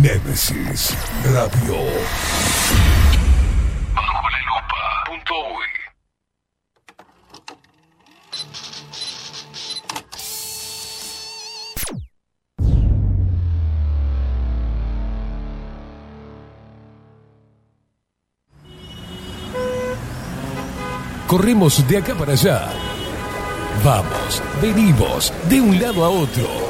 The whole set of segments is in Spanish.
Nemesis Radio. Bajo la lupa. Punto uy. Corremos de acá para allá. Vamos, venimos, de un lado a otro.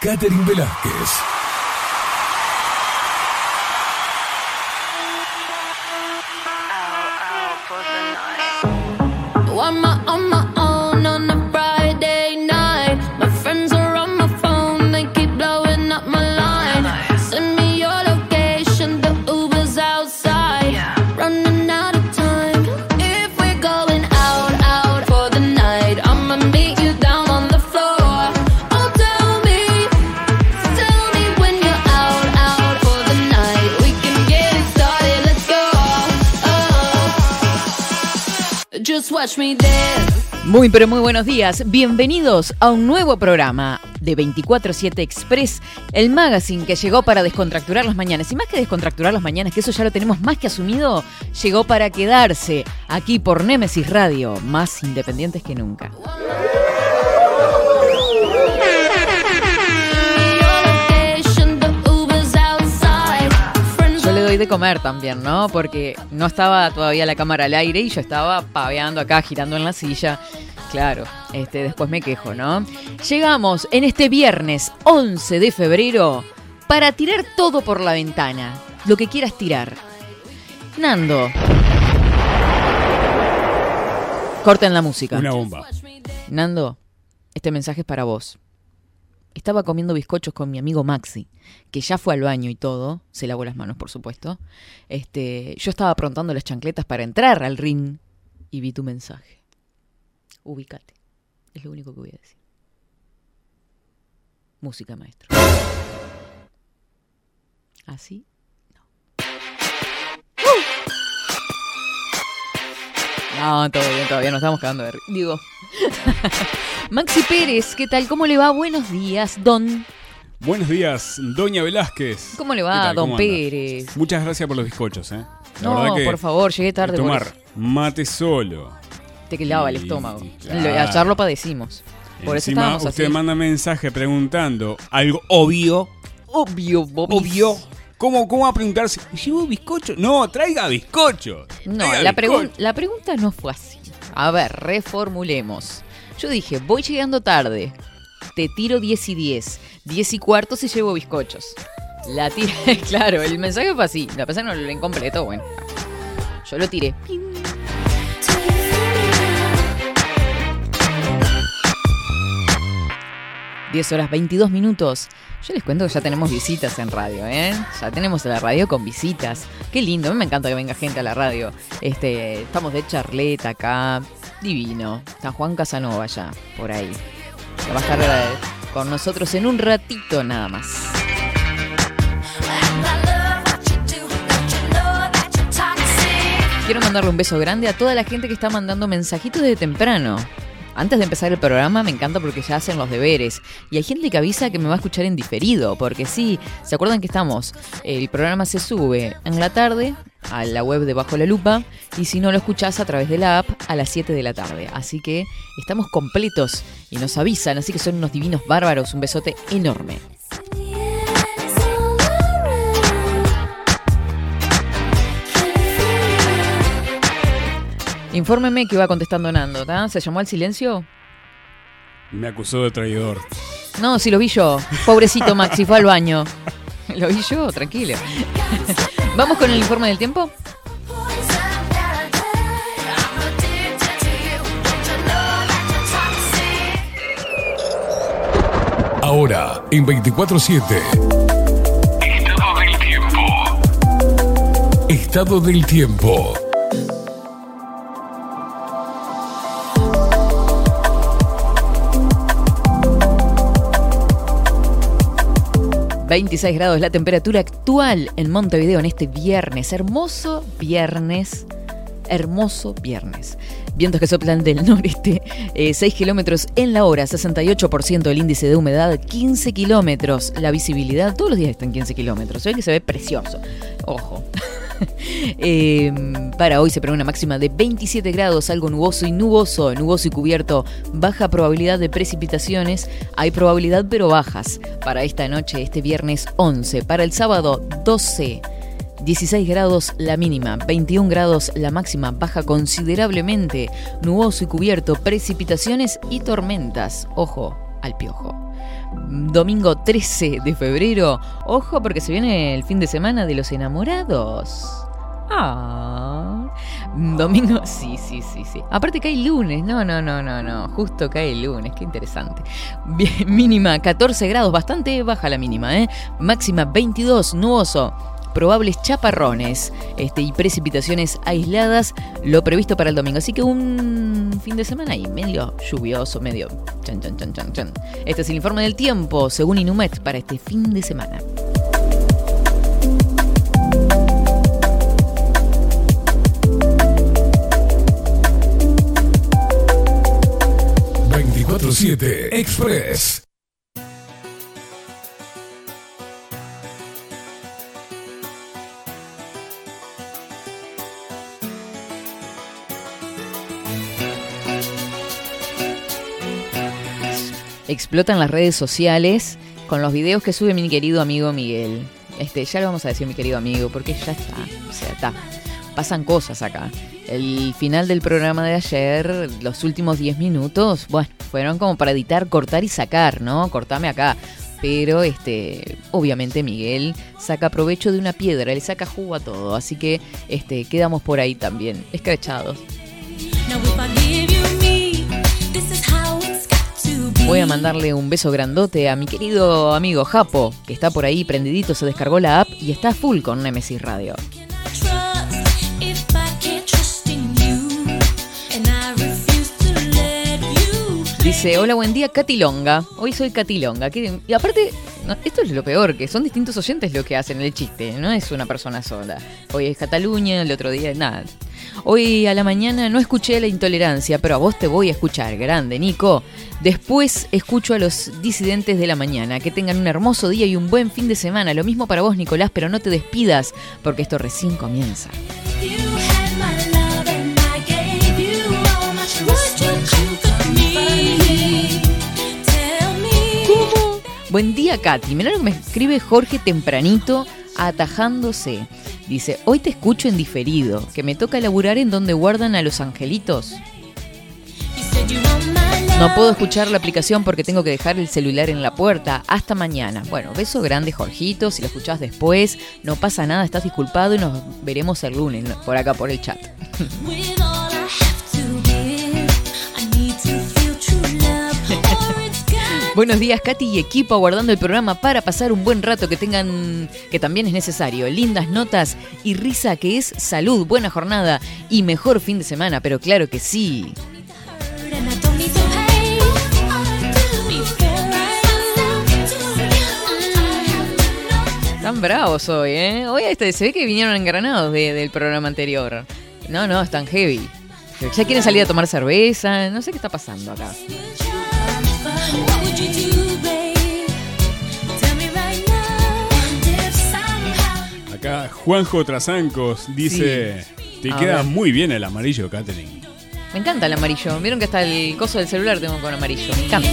Catherine Velázquez. Muy pero muy buenos días, bienvenidos a un nuevo programa de 24-7 Express, el magazine que llegó para descontracturar las mañanas. Y más que descontracturar las mañanas, que eso ya lo tenemos más que asumido, llegó para quedarse aquí por Nemesis Radio, más independientes que nunca. De comer también, ¿no? Porque no estaba todavía la cámara al aire y yo estaba paveando acá, girando en la silla. Claro, este, después me quejo, ¿no? Llegamos en este viernes 11 de febrero para tirar todo por la ventana. Lo que quieras tirar. Nando. Corten la música. Una bomba. Nando, este mensaje es para vos. Estaba comiendo bizcochos con mi amigo Maxi, que ya fue al baño y todo, se lavó las manos, por supuesto. Este, yo estaba aprontando las chancletas para entrar al ring y vi tu mensaje. Ubícate. Es lo único que voy a decir. Música, maestro. ¿Así? No. Todo bien, todavía nos estamos cagando de Digo. Maxi Pérez, ¿qué tal? ¿Cómo le va? Buenos días, don. Buenos días, Doña Velázquez. ¿Cómo le ¿Qué va, don. Pérez? Muchas gracias por los bizcochos, ¿eh? La No, que por favor, llegué tarde. por Tomar eso. mate solo. Te que lava el Y- estómago. claro. Ayer lo padecimos. Por eso Encima, estábamos usted así. manda mensaje preguntando algo obvio. Obvio, Bobis. Obvio. ¿Cómo, ¿Cómo va a preguntar si llevo bizcocho? No, traiga bizcocho. No, Traiga la, bizcocho. pregun- la pregunta no fue así. A ver, reformulemos. Yo dije, voy llegando tarde. Te tiro 10 y 10. 10 y cuarto si llevo bizcochos. La tiré, claro, el mensaje fue así. La que no lo leí completo, bueno. Yo lo tiré. 10 horas 22 minutos. Yo les cuento que ya tenemos visitas en radio, ¿eh? Ya tenemos la radio con visitas. Qué lindo, a mí me encanta que venga gente a la radio. Este, estamos de charleta acá. Divino. Está Juan Casanova ya, por ahí. Que va a estar eh, con nosotros en un ratito nada más. Quiero mandarle un beso grande a toda la gente que está mandando mensajitos desde temprano. Antes de empezar el programa me encanta porque ya hacen los deberes. Y hay gente que avisa que me va a escuchar en diferido, porque sí, ¿se acuerdan que estamos? El programa se sube en la tarde a la web de Bajo la Lupa y si no lo escuchás a través de la app a las 7 de la tarde. Así que estamos completos y nos avisan, así que son unos divinos bárbaros. Un besote enorme. Infórmeme que iba contestando Nando, ¿tá? ¿Se llamó al silencio? Me acusó de traidor. No, sí lo vi yo. Pobrecito Maxi, fue al baño. Lo vi yo, tranquilo. ¿Vamos con el informe del tiempo? Ahora, en 24-7. Estado del tiempo. estado del tiempo. ...26 grados la temperatura actual en Montevideo en este viernes... ...hermoso viernes... ...hermoso viernes... Vientos que soplan del noreste, eh, 6 kilómetros en la hora, 68% el índice de humedad, 15 kilómetros la visibilidad. Todos los días están 15 kilómetros. Hoy que se ve precioso. Ojo. Eh, para hoy se prevé una máxima de 27 grados, algo nuboso y nuboso, nuboso y cubierto, baja probabilidad de precipitaciones, hay probabilidad pero bajas. Para esta noche, este viernes 11, para el sábado 12. 16 grados la mínima, 21 grados la máxima, baja considerablemente, nuboso y cubierto, precipitaciones y tormentas. Ojo al piojo. Domingo 13 de febrero, ojo porque se viene el fin de semana de los enamorados. Ah. Domingo, sí, sí, sí, sí. Aparte cae lunes, no, no, no, no, no, justo cae el lunes, qué interesante. Mínima 14 grados, bastante baja la mínima, ¿eh? Máxima 22, nuboso probables chaparrones este, y precipitaciones aisladas, lo previsto para el domingo. Así que un fin de semana ahí, medio lluvioso, medio chan, chan, chan, chan, chan. Este es el informe del tiempo, según Inumet, para este fin de semana. ...24-7 Express. Explotan las redes sociales con los videos que sube mi querido amigo Miguel. Este, ya lo vamos a decir mi querido amigo, porque ya está. O sea, está. Pasan cosas acá. El final del programa de ayer, los últimos 10 minutos, bueno, fueron como para editar, cortar y sacar, ¿no? Cortame acá. Pero este, obviamente Miguel saca provecho de una piedra, le saca jugo a todo, así que este, quedamos por ahí también, escrachados. Voy a mandarle un beso grandote a mi querido amigo Japo, que está por ahí prendidito, se descargó la app y está full con Nemesis Radio. Dice, hola, buen día, Catilonga. Hoy soy Catilonga. Y aparte, esto es lo peor, que son distintos oyentes lo que hacen el chiste, no es una persona sola. Hoy es Cataluña, el otro día nada. Hoy a la mañana no escuché la intolerancia, pero a vos te voy a escuchar, grande Nico. Después escucho a los disidentes de la mañana. Que tengan un hermoso día y un buen fin de semana. Lo mismo para vos, Nicolás, pero no te despidas, porque esto recién comienza. Buen día, Katy. Mirá lo que me escribe Jorge tempranito, atajándose. Dice, hoy te escucho en diferido, que me toca laburar en donde guardan a los angelitos. No puedo escuchar la aplicación porque tengo que dejar el celular en la puerta. Hasta mañana. Bueno, beso grande, Jorgito. Si lo escuchás después, no pasa nada, estás disculpado y nos veremos el lunes por acá por el chat. Buenos días, Katy y equipo, aguardando el programa para pasar un buen rato que tengan, que también es necesario. Lindas notas y risa que es salud, buena jornada y mejor fin de semana, pero claro que sí. Están bravos hoy, ¿eh? Hoy este, se ve que vinieron engranados de- del programa anterior. No, no, están heavy. Ya quieren salir a tomar cerveza, no sé qué está pasando acá. Acá Juanjo Trasancos dice: Te A queda ver. muy bien el amarillo, Catherine. Me encanta el amarillo. Vieron que hasta el coso del celular tengo con amarillo. Me encanta.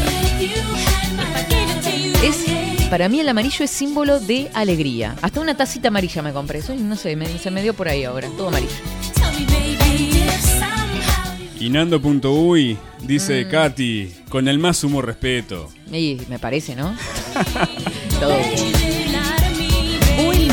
Es, para mí el amarillo es símbolo de alegría. Hasta una tacita amarilla me compré. Soy, no sé, me- se me dio por ahí ahora. Todo amarillo. Y Nando.uy dice: Mm. Katy, con el más sumo respeto. Y me parece, ¿no? Todo bien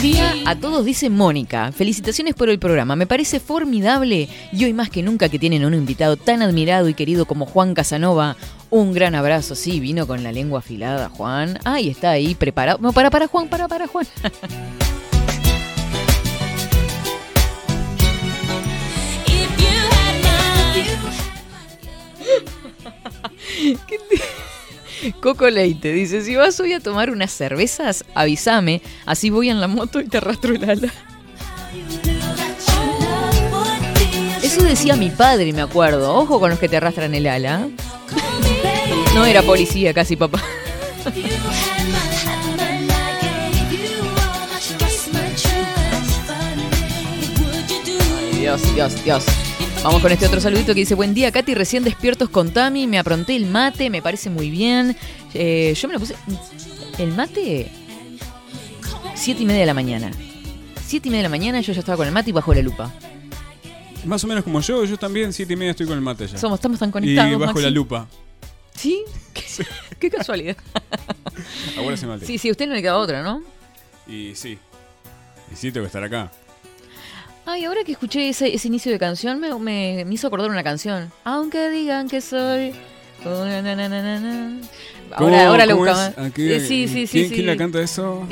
día a todos, dice Mónica. Felicitaciones por el programa. Me parece formidable y hoy más que nunca que tienen a un invitado tan admirado y querido como Juan Casanova. Un gran abrazo. Sí, vino con la lengua afilada, Juan. Ahí está ahí preparado. No, para, para, Juan, para, para, Juan. ¿Qué te... Coco Leite dice, si vas hoy a tomar unas cervezas, avísame, así voy en la moto y te arrastro el ala. Eso decía mi padre, me acuerdo. Ojo con los que te arrastran el ala. No era policía casi, papá. Dios, Dios, Dios. Vamos con este otro saludito que dice, buen día, Katy, recién despiertos con Tami, me apronté el mate, me parece muy bien. Eh, yo me lo puse... El mate... Siete y media de la mañana. Siete y media de la mañana yo ya estaba con el mate y bajo la lupa. Más o menos como yo, yo también, siete y media estoy con el mate ya. Somos, estamos tan y conectados. bajo Maxi. la lupa. ¿Sí? Qué, qué casualidad. Ahora se mate. Sí, sí, a usted no le queda otra, ¿no? Y sí. Y sí, tengo que estar acá. Ay, ahora que escuché ese, ese inicio de canción, me, me- me hizo acordar una canción. Aunque digan que soy... una na, na, na, na, na. ¿Cómo- Ahora, ahora lo qué- Eh, sí, sí, sí. ¿Quién, sí. quién la canta eso?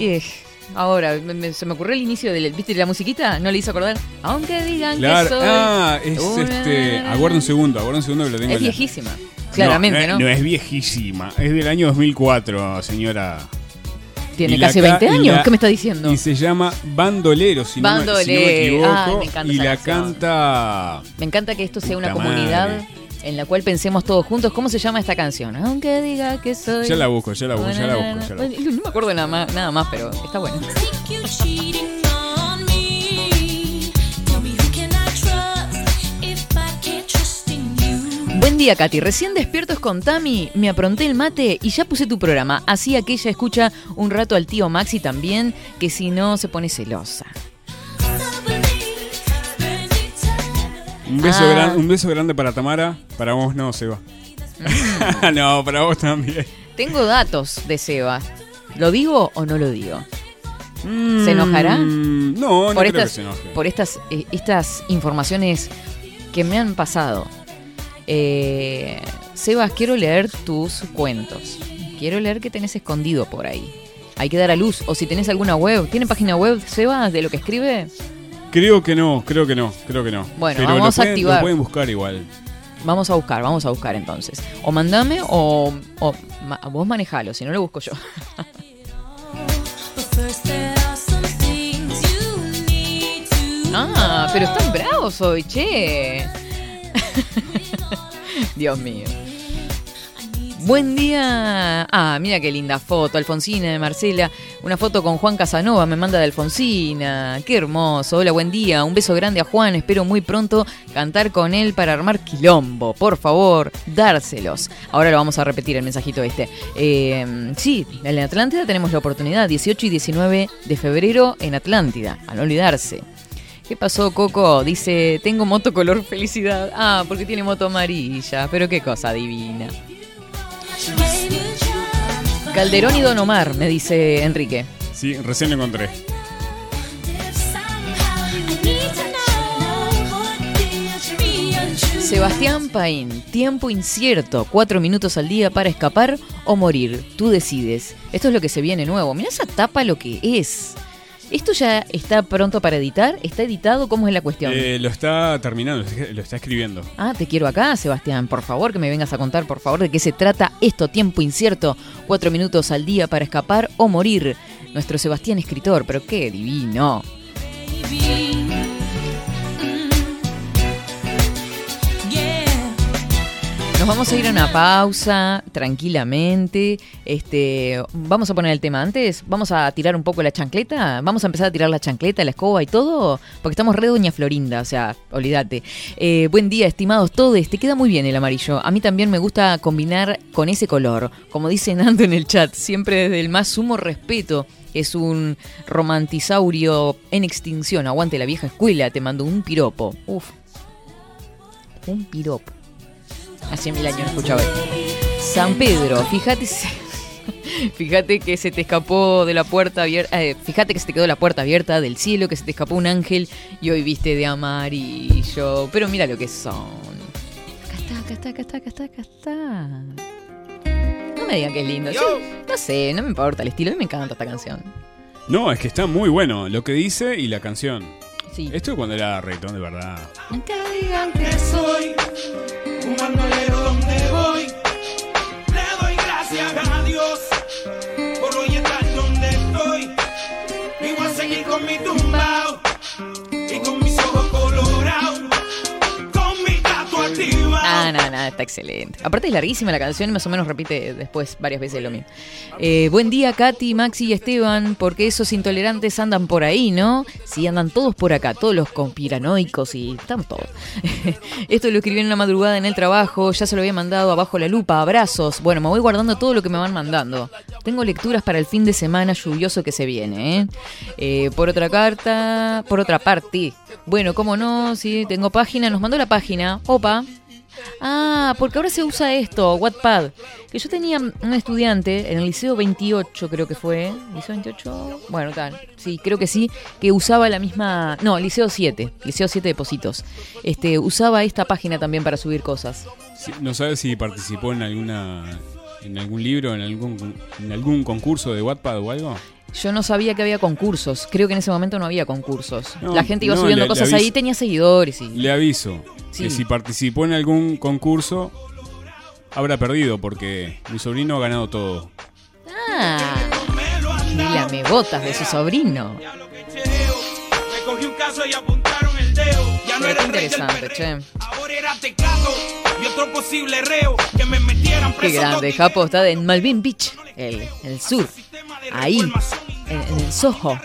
Ahora, me- se me ocurrió el inicio del, ¿viste la musiquita? ¿No le hizo acordar? Aunque digan Claro. que soy... Ah, es este. Aguarda un segundo, aguarda un segundo que lo tengo Es viejísima. Claramente, ¿no? No, es viejísima. Es del año 2004, señora. Tiene Y casi ca- 20 y años. la- ¿Qué me está diciendo? Y se llama Bandolero, si, No, me, si no me Bandolero. equivoco. Ay, me encanta y la canción. canta. Me encanta que esto sea una comunidad madre. en la cual pensemos todos juntos. ¿Cómo se llama esta canción? Aunque diga que soy... Ya la busco, ya la busco, ya la busco. Ya la busco. No me acuerdo nada más, nada más pero está bueno. Buen día, Katy. Recién despiertos con Tami, me apronté el mate y ya puse tu programa. Así aquella escucha un rato al tío Maxi también, que si no se pone celosa. Un beso, Ah. gran- un beso grande para Tamara. Para vos no, Seba. Mm. no, para vos también. Tengo datos de Seba. ¿Lo digo o no lo digo? ¿Se enojará? Mm, No, no por creo estas, que se enoje. por estas, eh, estas informaciones que me han pasado. Eh, Sebas, quiero leer tus cuentos. Quiero leer qué tenés escondido por ahí. Hay que dar a luz. O si tenés alguna web. ¿Tiene página web, Sebas, de lo que escribe? Creo que no, creo que no, creo que no. Bueno, Pero vamos a activar. Lo pueden buscar igual. Vamos a buscar, vamos a buscar entonces. O mandame o, o ma- vos manejalo, si no lo busco yo. Ah, pero están bravos hoy, che. Dios mío. Buen día. Ah, mira qué linda foto, Alfonsina de Marcela. Una foto con Juan Casanova, me manda de Alfonsina. Qué hermoso. Hola, buen día. Un beso grande a Juan. Espero muy pronto cantar con él para armar quilombo. Por favor, dárselos. Ahora lo vamos a repetir el mensajito este. Eh, sí, en Atlántida tenemos la oportunidad. 18 y 19 de febrero en Atlántida. A no olvidarse. ¿Qué pasó, Coco? Dice, tengo moto color felicidad. Ah, porque tiene moto amarilla. Pero qué cosa divina. Calderón y Don Omar, me dice Enrique. Sí, recién lo encontré. Sebastián Paín, tiempo incierto, cuatro minutos al día para escapar o morir. Tú decides. Esto es lo que se viene nuevo. Mira esa tapa lo que es. ¿Esto ya está pronto para editar? ¿Está editado? ¿Cómo es la cuestión? Eh, lo está terminando, lo está escribiendo. Ah, te quiero acá, Sebastián. Por favor, que me vengas a contar, por favor, de qué se trata esto. Tiempo incierto. Cuatro minutos al día para escapar o morir. Nuestro Sebastián escritor, pero qué divino. Vamos a ir a una pausa tranquilamente. Este, vamos a poner el tema antes. Vamos a tirar un poco la chancleta. Vamos a empezar a tirar la chancleta, la escoba y todo. Porque estamos re doña Florinda. O sea, olvídate. Eh, buen día, estimados todos. Te queda muy bien el amarillo. A mí también me gusta combinar con ese color. Como dice Nando en el chat, siempre desde el más sumo respeto. Es un romantisaurio en extinción. Aguante la vieja escuela. Te mando un piropo. Uf. Un piropo. Hace mil años no escuchaba esto. San Pedro, fíjate, fíjate que se te escapó de la puerta abierta, eh, fíjate que se te quedó la puerta abierta del cielo, que se te escapó un ángel y hoy viste de amarillo. Pero mira lo que son. Acá está, acá está, acá está, acá está, acá está. No me digan que es lindo. No sé, no me importa el estilo, a mí me encanta esta canción. No, es que está muy bueno lo que dice y la canción. Sí. Esto cuando era reggaetón de verdad. Nunca digan que soy un bandolero donde voy. Le doy gracias a Dios por hoy estar donde estoy. Y voy a seguir con mi tumbao. No, no, está excelente. Aparte es larguísima la canción y más o menos repite después varias veces lo mismo. Eh, buen día, Katy, Maxi y Esteban, porque esos intolerantes andan por ahí, ¿no? Sí, andan todos por acá, todos los conspiranoicos y estamos todos. Esto lo escribí en una madrugada en el trabajo, ya se lo había mandado abajo la lupa, abrazos. Bueno, me voy guardando todo lo que me van mandando. Tengo lecturas para el fin de semana lluvioso que se viene, ¿eh? Eh, por otra carta, por otra parte. Bueno, cómo no, sí, tengo página, nos mandó la página. Opa, Ah, porque ahora se usa esto, Wattpad. Que yo tenía un estudiante en el Liceo 28, creo que fue. ¿Liceo 28? Bueno, tal. Sí, creo que sí. Que usaba la misma. No, Liceo 7. Liceo 7 de Positos. Este, usaba esta página también para subir cosas. ¿No sabes si participó en alguna en algún libro, en algún en algún concurso de Wattpad o algo? Yo no sabía que había concursos. Creo que en ese momento no había concursos. No, la gente iba no, subiendo le- le cosas aviso. ahí, tenía seguidores y. Le aviso Sí. que si participó en algún concurso habrá perdido porque mi sobrino ha ganado todo. Ah, y la me botas de su sobrino. Qué interesante, che. Ahora era teclado y otro posible reo que me metieran Qué preso. grande, dos Japo está en Malvin Beach, el, el sur. Ahí, en, en el Soho.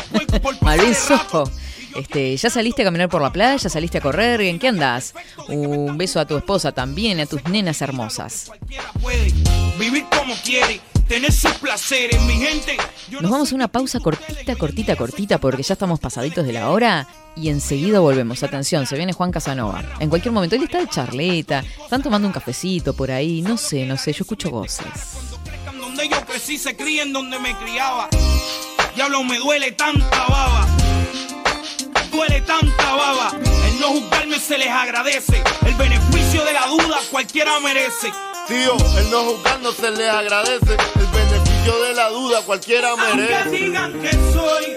Malvin Soho. Este, ¿Ya saliste a caminar por la playa? ¿Saliste a correr? ¿En qué andas? Un beso a tu esposa también, a tus nenas hermosas. Cualquiera puede vivir como quiere, tener sus placeres, mi gente. Yo Nos vamos a una pausa cortita, cortita, cortita, porque ya estamos pasaditos de la hora y enseguida volvemos. Atención, se viene Juan Casanova. En cualquier momento, él está de charleta, están tomando un cafecito por ahí, no sé, no sé, yo escucho voces. crezcan donde yo crecí, se críen donde me criaba. Diablo, me duele tanta baba. Duele tanta baba. El no juzgarme se les agradece. El beneficio de la duda cualquiera merece. Tío, el no juzgar no se les agradece. El beneficio de la duda cualquiera Aunque merece. digan que soy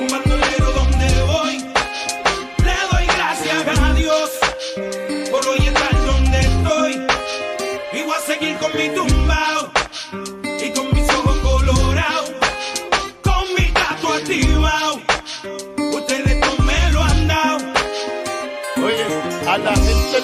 un bandolero donde voy, le doy gracias a Dios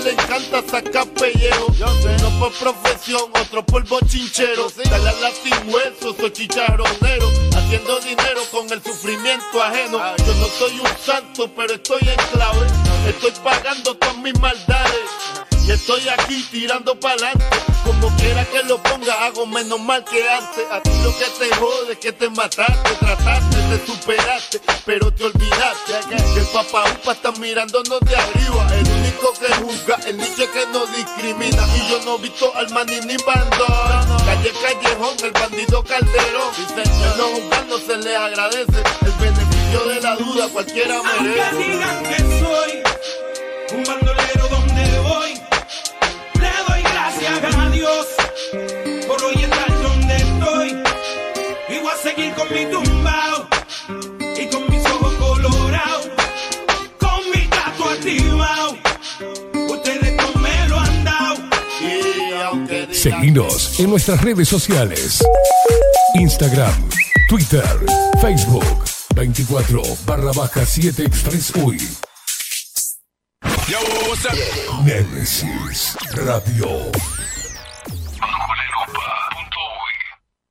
le encanta sacar pellejo. Yo sé, no por profesión, otro por bochinchero. Dale al latín hueso, soy chicharronero. Haciendo dinero con el sufrimiento ajeno. Yo no soy un santo, pero estoy en clave. Estoy pagando todas mis maldades. Y estoy aquí tirando pa'lante. Como quiera que lo ponga, hago menos mal que antes. A ti lo que te jode es que te mataste, trataste, te superaste, pero te olvidaste que el papá upa está mirándonos de arriba. El único que juzga, el nicho que no discrimina. Y yo no he visto al maní ni bandón. Calle Callejón, el bandido Calderón. El no juzgar no se le agradece. El beneficio de la duda cualquiera Aunque merece. digan que soy Dios por hoy estar donde estoy. Y voy a seguir con mi tumbao y con mis ojos colorados, con mi gato activado. Ustedes no me lo han dado. Seguinos en nuestras redes sociales. Instagram, Twitter, Facebook, 24 barra baja 7 Express UI. Nemesis Radio.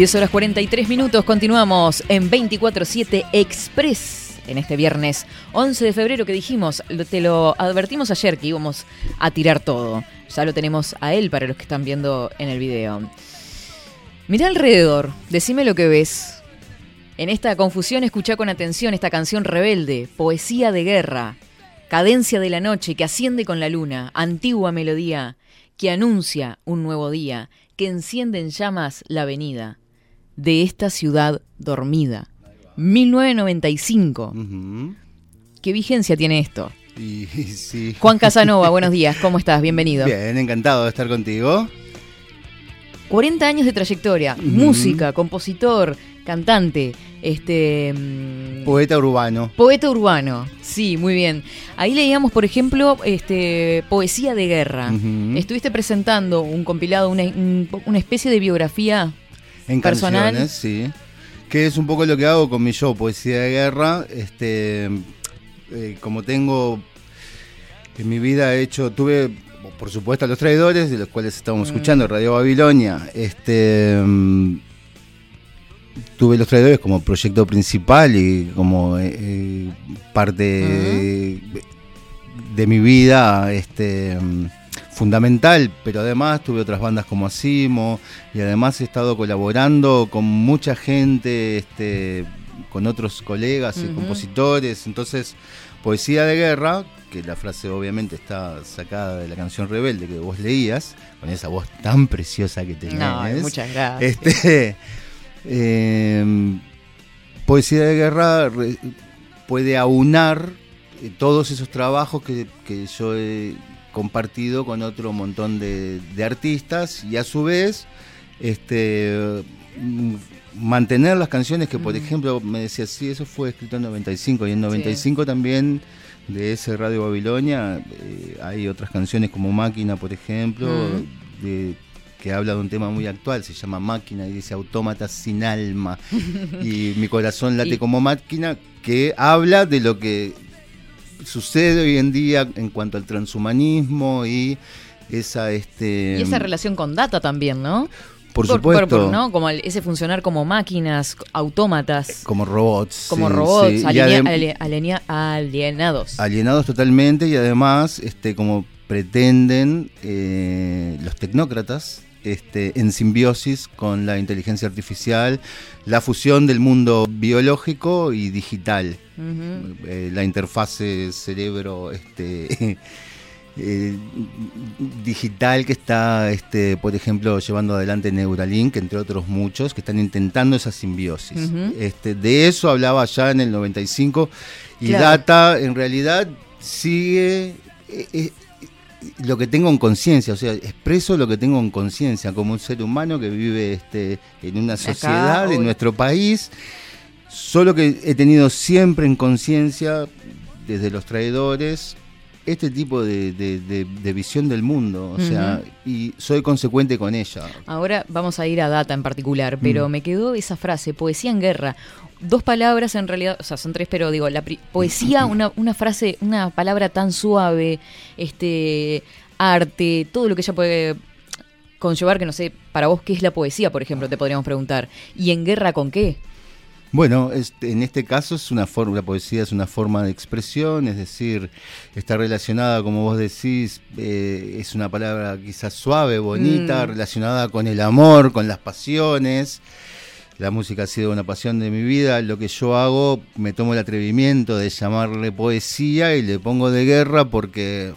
10 horas 43 minutos, continuamos en 24-7 Express. En este viernes 11 de febrero que dijimos, te lo advertimos ayer que íbamos a tirar todo. Ya lo tenemos a él para los que están viendo en el video. Mirá alrededor, decime lo que ves. En esta confusión escuchá con atención esta canción rebelde, Poesía de Guerra. Cadencia de la noche que asciende con la luna, antigua melodía que anuncia un nuevo día, que enciende en llamas la avenida de esta ciudad dormida. 1995. ¿Qué vigencia tiene esto? Y, sí. Juan Casanova, buenos días, ¿cómo estás? Bienvenido. Bien, encantado de estar contigo. 40 años de trayectoria, música, compositor, cantante, este mm, Poeta urbano. poeta urbano. Sí, muy bien. Ahí leíamos, por ejemplo, este poesía de guerra. Estuviste presentando un compilado, una, un- una especie de biografía En personal. canciones, sí. Que es un poco lo que hago con mi show, Poesía de Guerra. Este, eh, como tengo en mi vida he hecho, tuve, por supuesto, a los traidores, de los cuales estamos Mm. escuchando, Radio Babilonia. Este, mm, tuve los traidores como proyecto principal y como eh, eh, parte de, de mi vida este, mm, fundamental, pero además tuve otras bandas como Asimo y además he estado colaborando con mucha gente, este, con otros colegas y compositores, entonces Poesía de Guerra, que la frase obviamente está sacada de la canción Rebelde que vos leías, con esa voz tan preciosa que tenés. No, muchas gracias. Este, eh, Poesía de Guerra puede aunar eh, todos esos trabajos que, que yo he compartido con otro montón de, de artistas y a su vez este mm, mantener las canciones que por ejemplo me decía sí eso fue escrito en 95 y en 95 también de ese Radio Babilonia eh, hay otras canciones como Máquina por ejemplo de- que habla de un tema muy actual se llama Máquina y dice autómata sin alma. Y mi corazón late Y- como máquina que habla de lo que sucede hoy en día en cuanto al transhumanismo y esa este y esa relación con data también, ¿no? Por supuesto. ¿no? Como el- ese funcionar como máquinas, autómatas, como robots como sí, robots, sí. Y alinea- adem- ale- alinea- alienados. alienados totalmente y además este como pretenden eh, los tecnócratas este, en simbiosis con la inteligencia artificial, la fusión del mundo biológico y digital. Eh, la interfase cerebro este eh, digital que está este por ejemplo llevando adelante Neuralink entre otros muchos que están intentando esa simbiosis este de eso hablaba ya en el 95 y Claro. Data en realidad sigue eh, eh, lo que tengo en conciencia, o sea, expreso lo que tengo en conciencia como un ser humano que vive este, en una sociedad, en nuestro país, solo que he tenido siempre en conciencia, desde los traidores, este tipo de, de- de- de visión del mundo, o sea, y soy consecuente con ella. Ahora vamos a ir a data en particular, pero Mm. me quedó esa frase, poesía en guerra. Dos palabras en realidad, o sea, son tres, pero digo, la poesía, una, una frase, una palabra tan suave, este, arte, todo lo que ella puede conllevar, que no sé, para vos, ¿qué es la poesía, por ejemplo? Te podríamos preguntar. ¿Y en guerra con qué? Bueno, este, en este caso es una forma, la poesía es una forma de expresión, es decir, está relacionada, como vos decís, eh, es una palabra quizás suave, bonita, Mm. relacionada con el amor, con las pasiones. La música ha sido una pasión de mi vida. Lo que yo hago, me tomo el atrevimiento de llamarle poesía y le pongo de guerra porque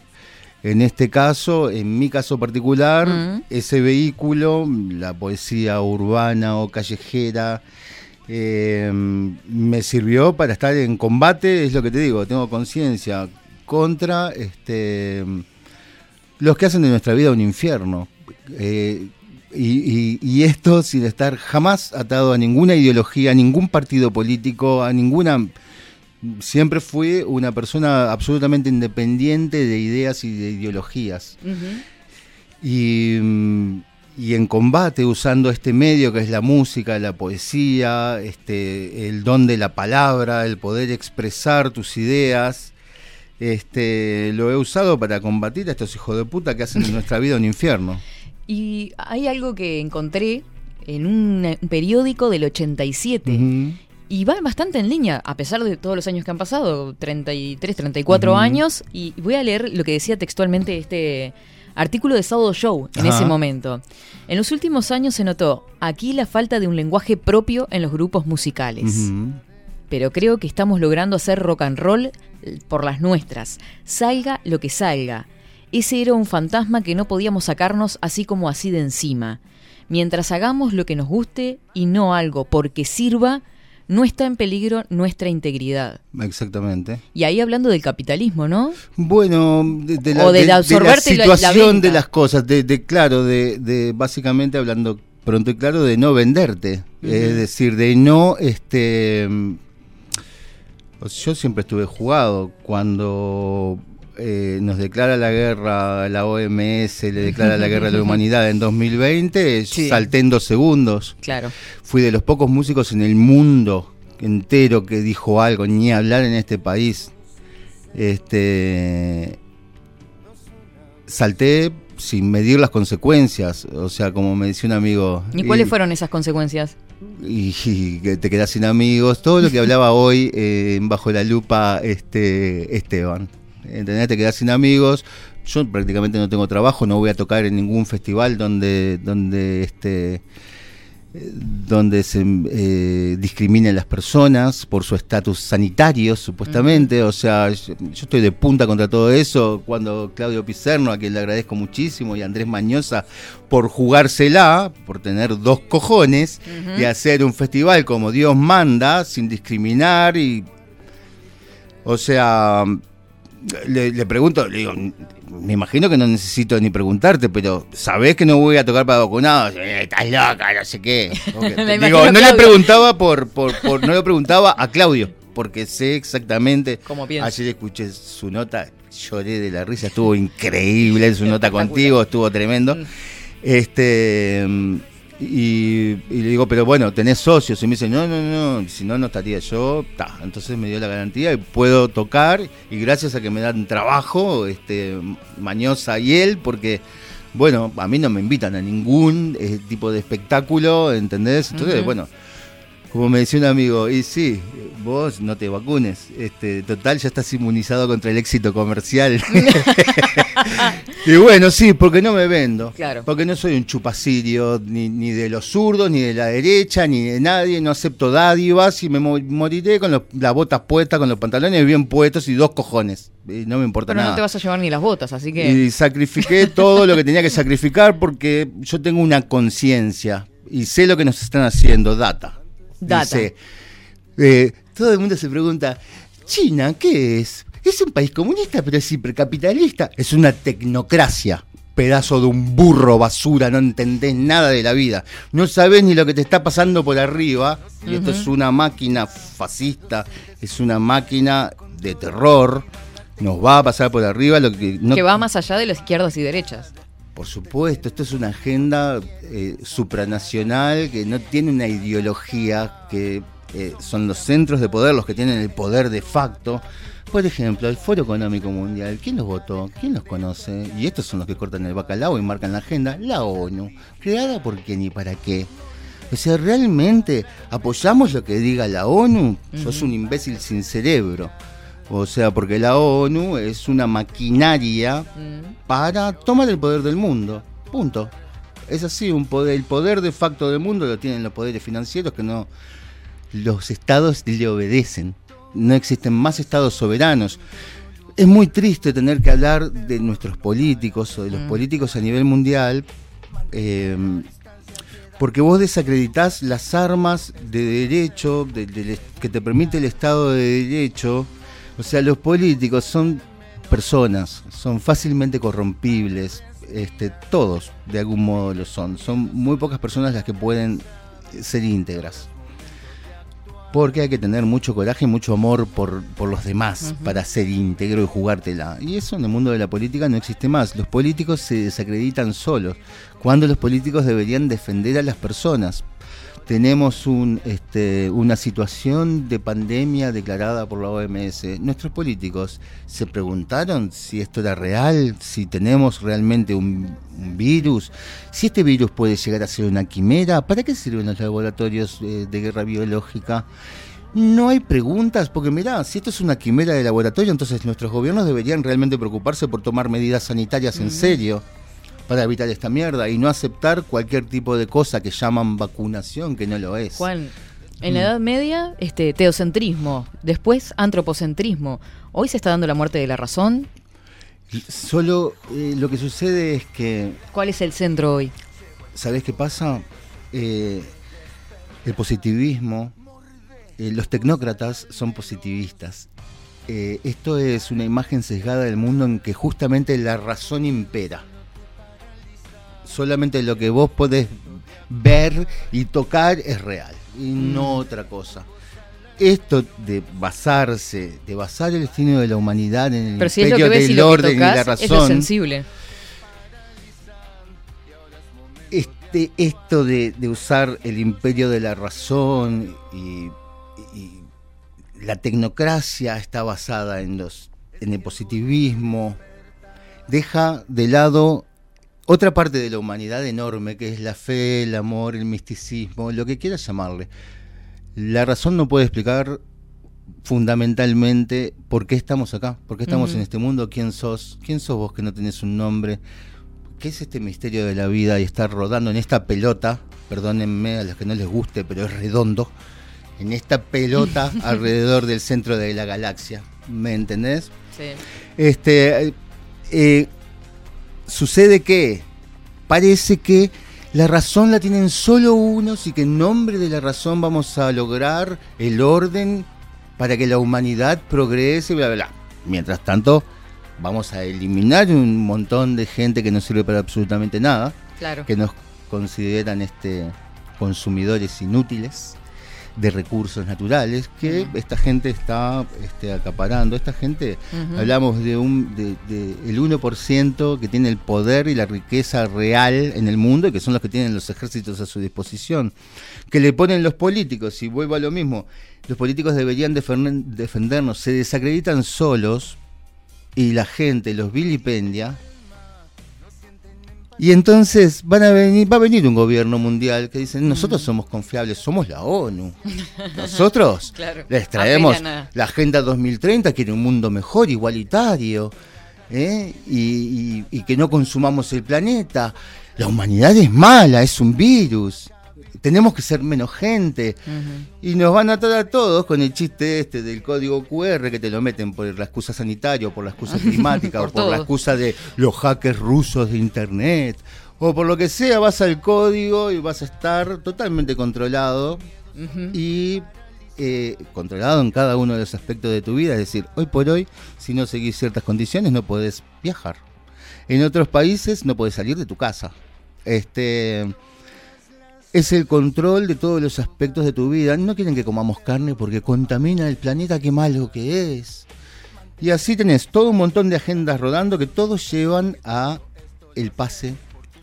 en este caso, en mi caso particular, Mm. ese vehículo, la poesía urbana o callejera, eh, me sirvió para estar en combate, es lo que te digo, tengo conciencia contra este, los que hacen de nuestra vida un infierno. Eh, y, y- y esto sin estar jamás atado a ninguna ideología, a ningún partido político, a ninguna... Siempre fui una persona absolutamente independiente de ideas y de ideologías y, y en combate usando este medio que es la música, la poesía, este, el don de la palabra, el poder expresar tus ideas. Este, lo he usado para combatir a estos hijos de puta que hacen de nuestra vida un infierno. Y hay algo que encontré en un, un periódico del 87. Y va bastante en línea, a pesar de todos los años que han pasado, 33, 34 Ujú. años. Y voy a leer lo que decía textualmente este artículo de Sábado Show en Ajá. ese momento. En los últimos años se notó aquí la falta de un lenguaje propio en los grupos musicales. pero creo que estamos logrando hacer rock and roll por las nuestras. Salga lo que salga. Ese era un fantasma que no podíamos sacarnos así como así de encima. Mientras hagamos lo que nos guste y no algo porque sirva, no está en peligro nuestra integridad. Exactamente. Y ahí hablando del capitalismo, ¿no? Bueno, de, de la, O de de- de la situación de las cosas, de, claro, de, básicamente hablando pronto y claro, de no venderte. Es decir, de no, este... Yo siempre estuve jugado cuando eh, nos declara la guerra la OMS, le declara la guerra a la humanidad en 2020, Sí. salté en dos segundos. Claro. Fui de los pocos músicos en el mundo entero que dijo algo, ni hablar en este país. Este salté sin medir las consecuencias, o sea, como me decía un amigo. ¿Y cuáles fueron esas consecuencias? y, y que te quedas sin amigos, todo lo que hablaba hoy eh, bajo la lupa este Esteban. ¿Entendés? Te quedas sin amigos. Yo prácticamente no tengo trabajo, no voy a tocar en ningún festival donde donde este donde se eh, discriminen las personas por su estatus sanitario, supuestamente. O sea, yo, yo estoy de punta contra todo eso. Cuando Claudio Pizerno, a quien le agradezco muchísimo, y Andrés Mañosa, por jugársela, por tener dos cojones, y hacer un festival como Dios manda, sin discriminar y. O sea. Le, le pregunto, le digo, me imagino que no necesito ni preguntarte, pero ¿sabés que no voy a tocar para vacunados? Eh, estás loca, no sé qué. Me Digo, no le preguntaba por, por, por- no le preguntaba a Claudio, porque sé exactamente. ¿Cómo piensa? Ayer escuché su nota, lloré de la risa, estuvo increíble su nota contigo, estuvo tremendo. Este mm, y, y le digo, pero bueno, tenés socios. Y me dice, no, no, no, si no, no estaría yo. Ta. Entonces me dio la garantía y puedo tocar. Y gracias a que me dan trabajo, este, Mañosa y él, porque, bueno, a mí no me invitan a ningún eh, tipo de espectáculo, ¿entendés? Entonces, bueno, como me decía un amigo, y sí, vos no te vacunes. Este, total, ya estás inmunizado contra el éxito comercial. y bueno, sí, porque no me vendo. Claro. Porque no soy un chupacirio, ni, ni de los zurdos, ni de la derecha, ni de nadie. No acepto dádivas y me mo- moriré con los- las botas puestas, con los pantalones bien puestos y dos cojones. Y no me importa Pero nada. no te vas a llevar ni las botas, así que... Y sacrifiqué todo lo que tenía que sacrificar porque yo tengo una conciencia y sé lo que nos están haciendo, data. Data. Dice, eh, todo el mundo se pregunta, China, ¿qué es? Es un país comunista, pero es hipercapitalista. Es una tecnocracia. Pedazo de un burro basura, no entendés nada de la vida. No sabés ni lo que te está pasando por arriba. Y esto es una máquina fascista, es una máquina de terror. Nos va a pasar por arriba lo que no que va más allá de las izquierdas y derechas. Por supuesto, esto es una agenda eh, supranacional que no tiene una ideología, que eh, son los centros de poder los que tienen el poder de facto. Por ejemplo, el Foro Económico Mundial, ¿quién los votó? ¿Quién los conoce? Y estos son los que cortan el bacalao y marcan la agenda. La ONU, creada por quién y para qué. O sea, ¿realmente apoyamos lo que diga la ONU? Sos un imbécil sin cerebro. O sea, porque la ONU es una maquinaria para tomar el poder del mundo. Punto. Es así, un poder, el poder de facto del mundo lo tienen los poderes financieros que no los estados le obedecen. No existen más estados soberanos. Es muy triste tener que hablar de nuestros políticos o de los Mm. políticos a nivel mundial, eh, porque vos desacreditás las armas de derecho de- que te permite el Estado de Derecho. O sea, los políticos son personas, son fácilmente corrompibles, este, todos de algún modo lo son. Son muy pocas personas las que pueden ser íntegras. Porque hay que tener mucho coraje y mucho amor por, por los demás para ser íntegro y jugártela. Y eso en el mundo de la política no existe más. Los políticos se desacreditan solos, cuando los políticos deberían defender a las personas. Tenemos un, este, una situación de pandemia declarada por la OMS. Nuestros políticos se preguntaron si esto era real, si tenemos realmente un, un virus, si este virus puede llegar a ser una quimera. ¿Para qué sirven los laboratorios eh, de guerra biológica? No hay preguntas, porque mirá, si esto es una quimera de laboratorio, entonces nuestros gobiernos deberían realmente preocuparse por tomar medidas sanitarias en serio para evitar esta mierda y no aceptar cualquier tipo de cosa que llaman vacunación, que no lo es. Juan, En la Edad Media, este teocentrismo, después antropocentrismo. Hoy se está dando la muerte de la razón. Solo eh, lo que sucede es que, ¿Cuál es el centro hoy? ¿sabés qué pasa? Eh, el positivismo, eh, los tecnócratas son positivistas. Esto es una imagen sesgada del mundo en que justamente la razón impera. Solamente lo que vos podés ver y tocar es real y no otra cosa. Esto de basarse, de basar el destino de la humanidad en el Pero si imperio ves del orden y la es razón, sensible. este, esto de, de usar el imperio de la razón y, y la tecnocracia está basada en los en el positivismo deja de lado otra parte de la humanidad enorme que es la fe, el amor, el misticismo, lo que quieras llamarle. La razón no puede explicar fundamentalmente por qué estamos acá, por qué estamos en este mundo, quién sos, quién sos vos que no tenés un nombre, qué es este misterio de la vida y estar rodando en esta pelota, perdónenme a los que no les guste, pero es redondo, en esta pelota alrededor del centro de la galaxia, ¿me entendés? Sí. Este, eh, eh, sucede que parece que la razón la tienen solo unos y que en nombre de la razón vamos a lograr el orden para que la humanidad progrese, bla, bla, bla. Mientras tanto, vamos a eliminar un montón de gente que no sirve para absolutamente nada, Claro. que nos consideran este consumidores inútiles de recursos naturales que esta gente está este, acaparando. Esta gente, hablamos de un de, de el 1% que tiene el poder y la riqueza real en el mundo y que son los que tienen los ejércitos a su disposición, que le ponen los políticos, y vuelvo a lo mismo, los políticos deberían defen- defendernos, se desacreditan solos y la gente los vilipendia. Y entonces van a venir, va a venir un gobierno mundial que dicen, nosotros somos confiables, somos la ONU. Nosotros Claro. les traemos la Agenda 2030, quiere un mundo mejor, igualitario, ¿eh? y, y- y que no consumamos el planeta. La humanidad es mala, es un virus. Tenemos que ser menos gente. Y nos van a atar a todos con el chiste este del código QR que te lo meten por la excusa sanitaria o por la excusa climática Por o por la excusa de los hackers rusos de internet o por lo que sea, vas al código y vas a estar totalmente controlado y eh, controlado en cada uno de los aspectos de tu vida. Es decir, hoy por hoy, si no seguís ciertas condiciones, no podés viajar. En otros países no podés salir de tu casa. Este es el control de todos los aspectos de tu vida. No quieren que comamos carne porque contamina el planeta, qué malo que es. Y así tenés todo un montón de agendas rodando que todos llevan a el pase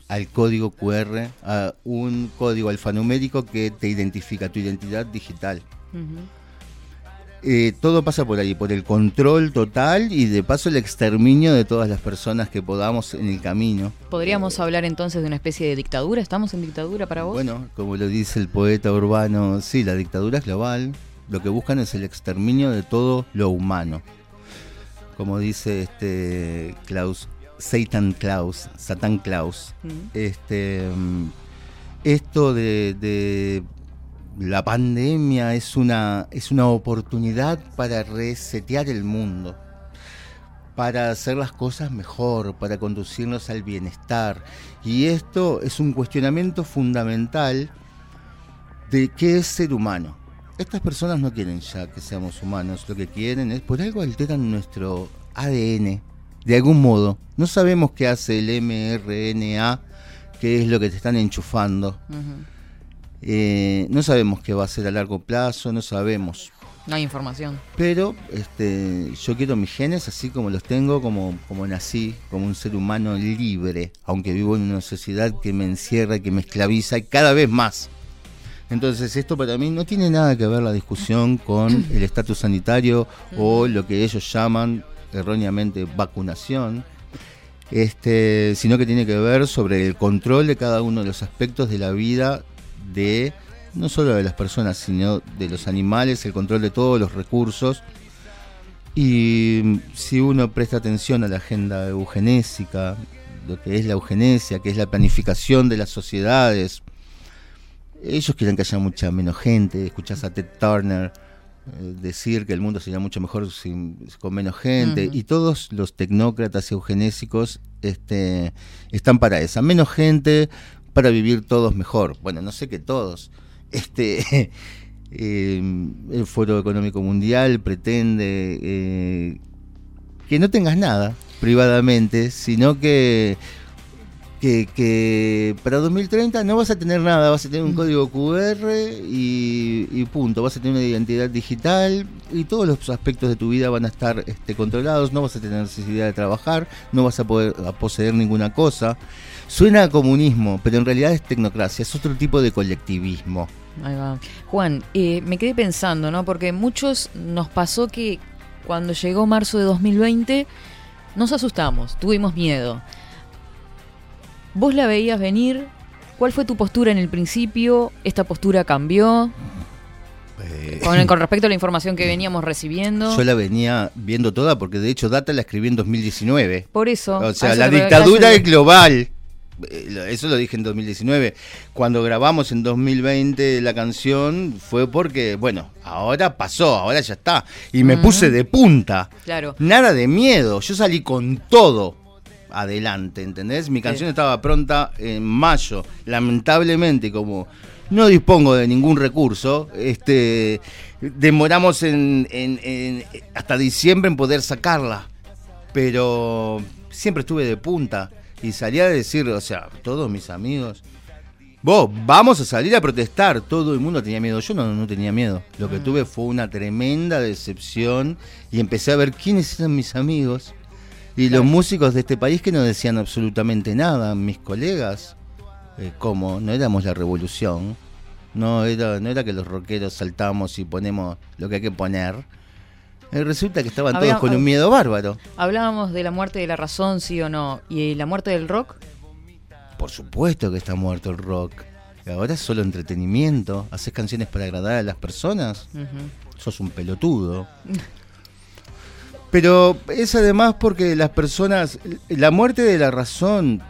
al código QR, a un código alfanumérico que te identifica tu identidad digital. Eh, todo pasa por ahí, por el control total y de paso el exterminio de todas las personas que podamos en el camino. ¿Podríamos hablar entonces de una especie de dictadura? ¿Estamos en dictadura para vos? Bueno, como lo dice el poeta urbano, sí, la dictadura es global. Lo que buscan es el exterminio de todo lo humano. Como dice este Klaus, Satan Klaus, Satan Klaus. Ujú. Este, mm, esto de, de la pandemia es una, es una oportunidad para resetear el mundo para hacer las cosas mejor, para conducirnos al bienestar. Y esto es un cuestionamiento fundamental de qué es ser humano. Estas personas no quieren ya que seamos humanos, lo que quieren es, por algo alteran nuestro ADN, de algún modo. No sabemos qué hace el mRNA, qué es lo que te están enchufando. Eh, no sabemos qué va a ser a largo plazo, no sabemos. No hay información. Pero este, yo quiero mis genes así como los tengo, como, como nací, como un ser humano libre, aunque vivo en una sociedad que me encierra, que me esclaviza y cada vez más. Entonces esto para mí no tiene nada que ver la discusión con el estatus sanitario o lo que ellos llaman erróneamente vacunación, este, sino que tiene que ver sobre el control de cada uno de los aspectos de la vida de no solo de las personas, sino de los animales, el control de todos los recursos. Y si uno presta atención a la agenda eugenésica, lo que es la eugenesia, que es la planificación de las sociedades, ellos quieren que haya mucha menos gente, escuchás a Ted Turner eh, decir que el mundo sería mucho mejor sin- con menos gente, y todos los tecnócratas eugenésicos este, están para esa, menos gente para vivir todos mejor. Bueno, no sé que todos. Este, eh, el Foro Económico Mundial pretende eh, que no tengas nada privadamente, sino que, que, que para 2030 no vas a tener nada, vas a tener un código QR y, y punto, vas a tener una identidad digital y todos los aspectos de tu vida van a estar este, controlados, no vas a tener necesidad de trabajar, no vas a poder a poseer ninguna cosa. Suena a comunismo, pero en realidad es tecnocracia, es otro tipo de colectivismo. Ahí va. Juan, eh, me quedé pensando, ¿no? Porque muchos nos pasó que cuando llegó marzo de 2020 nos asustamos, tuvimos miedo. ¿Vos la veías venir? ¿Cuál fue tu postura en el principio? ¿Esta postura cambió? Con, con respecto a la información que veníamos recibiendo. Yo la venía viendo toda porque de hecho Data la escribí en 2019. Por eso. O sea, eso la dictadura es global. Eh, Eso lo dije en 2019. Cuando grabamos en 2020 la canción fue porque, bueno, ahora pasó, ahora ya está. Y me puse de punta. Claro. Nada de miedo. Yo salí con todo adelante, ¿entendés? Mi canción estaba pronta en mayo. Lamentablemente, como no dispongo de ningún recurso, este demoramos en, en- en- hasta diciembre en poder sacarla. Pero siempre estuve de punta. Y salí a decir, o sea, todos mis amigos. Vos, vamos a salir a protestar. Todo el mundo tenía miedo. Yo no, no tenía miedo. Lo que tuve fue una tremenda decepción y empecé a ver quiénes eran mis amigos. Y los músicos de este país que no decían absolutamente nada. Mis colegas, eh, ¿cómo? No éramos la revolución. No era, no era que los rockeros saltamos y ponemos lo que hay que poner. Eh, resulta que estaban Había- todos con un miedo bárbaro. Hablábamos de la muerte de la razón, sí o no. ¿Y la muerte del rock? Por supuesto que está muerto el rock. Ahora es solo entretenimiento. ¿Haces canciones para agradar a las personas? Sos un pelotudo. Pero es además porque las personas. La muerte de la razón.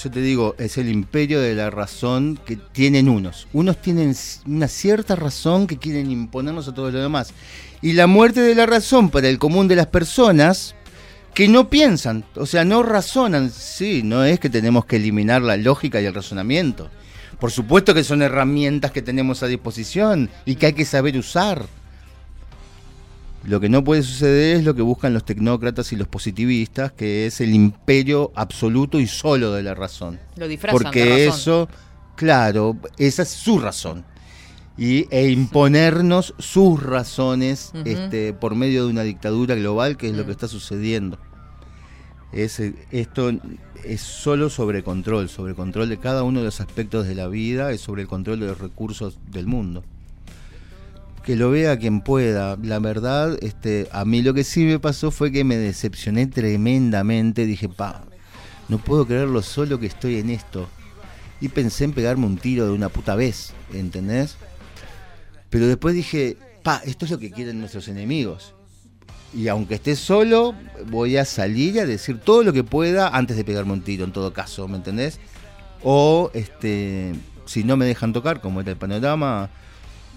Yo te digo, es el imperio de la razón que tienen unos. Unos tienen una cierta razón que quieren imponernos a todos los demás. Y la muerte de la razón para el común de las personas que no piensan, o sea, no razonan. Sí, no es que tenemos que eliminar la lógica y el razonamiento. Por supuesto que son herramientas que tenemos a disposición y que hay que saber usar. Lo que no puede suceder es lo que buscan los tecnócratas y los positivistas, que es el imperio absoluto y solo de la razón. Lo disfrazan Porque de razón. eso, claro, esa es su razón. Y, e imponernos sus razones este, por medio de una dictadura global, que es lo que está sucediendo. Es, eh, esto es solo sobre control, sobre control de cada uno de los aspectos de la vida, es sobre el control de los recursos del mundo que lo vea quien pueda. La verdad, este, a mí lo que sí me pasó fue que me decepcioné tremendamente. Dije, pa, no puedo creer lo solo que estoy en esto. Y pensé en pegarme un tiro de una puta vez, ¿entendés? Pero después dije, pa, esto es lo que quieren nuestros enemigos. Y aunque esté solo, voy a salir a decir todo lo que pueda antes de pegarme un tiro, en todo caso, ¿me entendés? O, este, si no me dejan tocar, como era el panorama,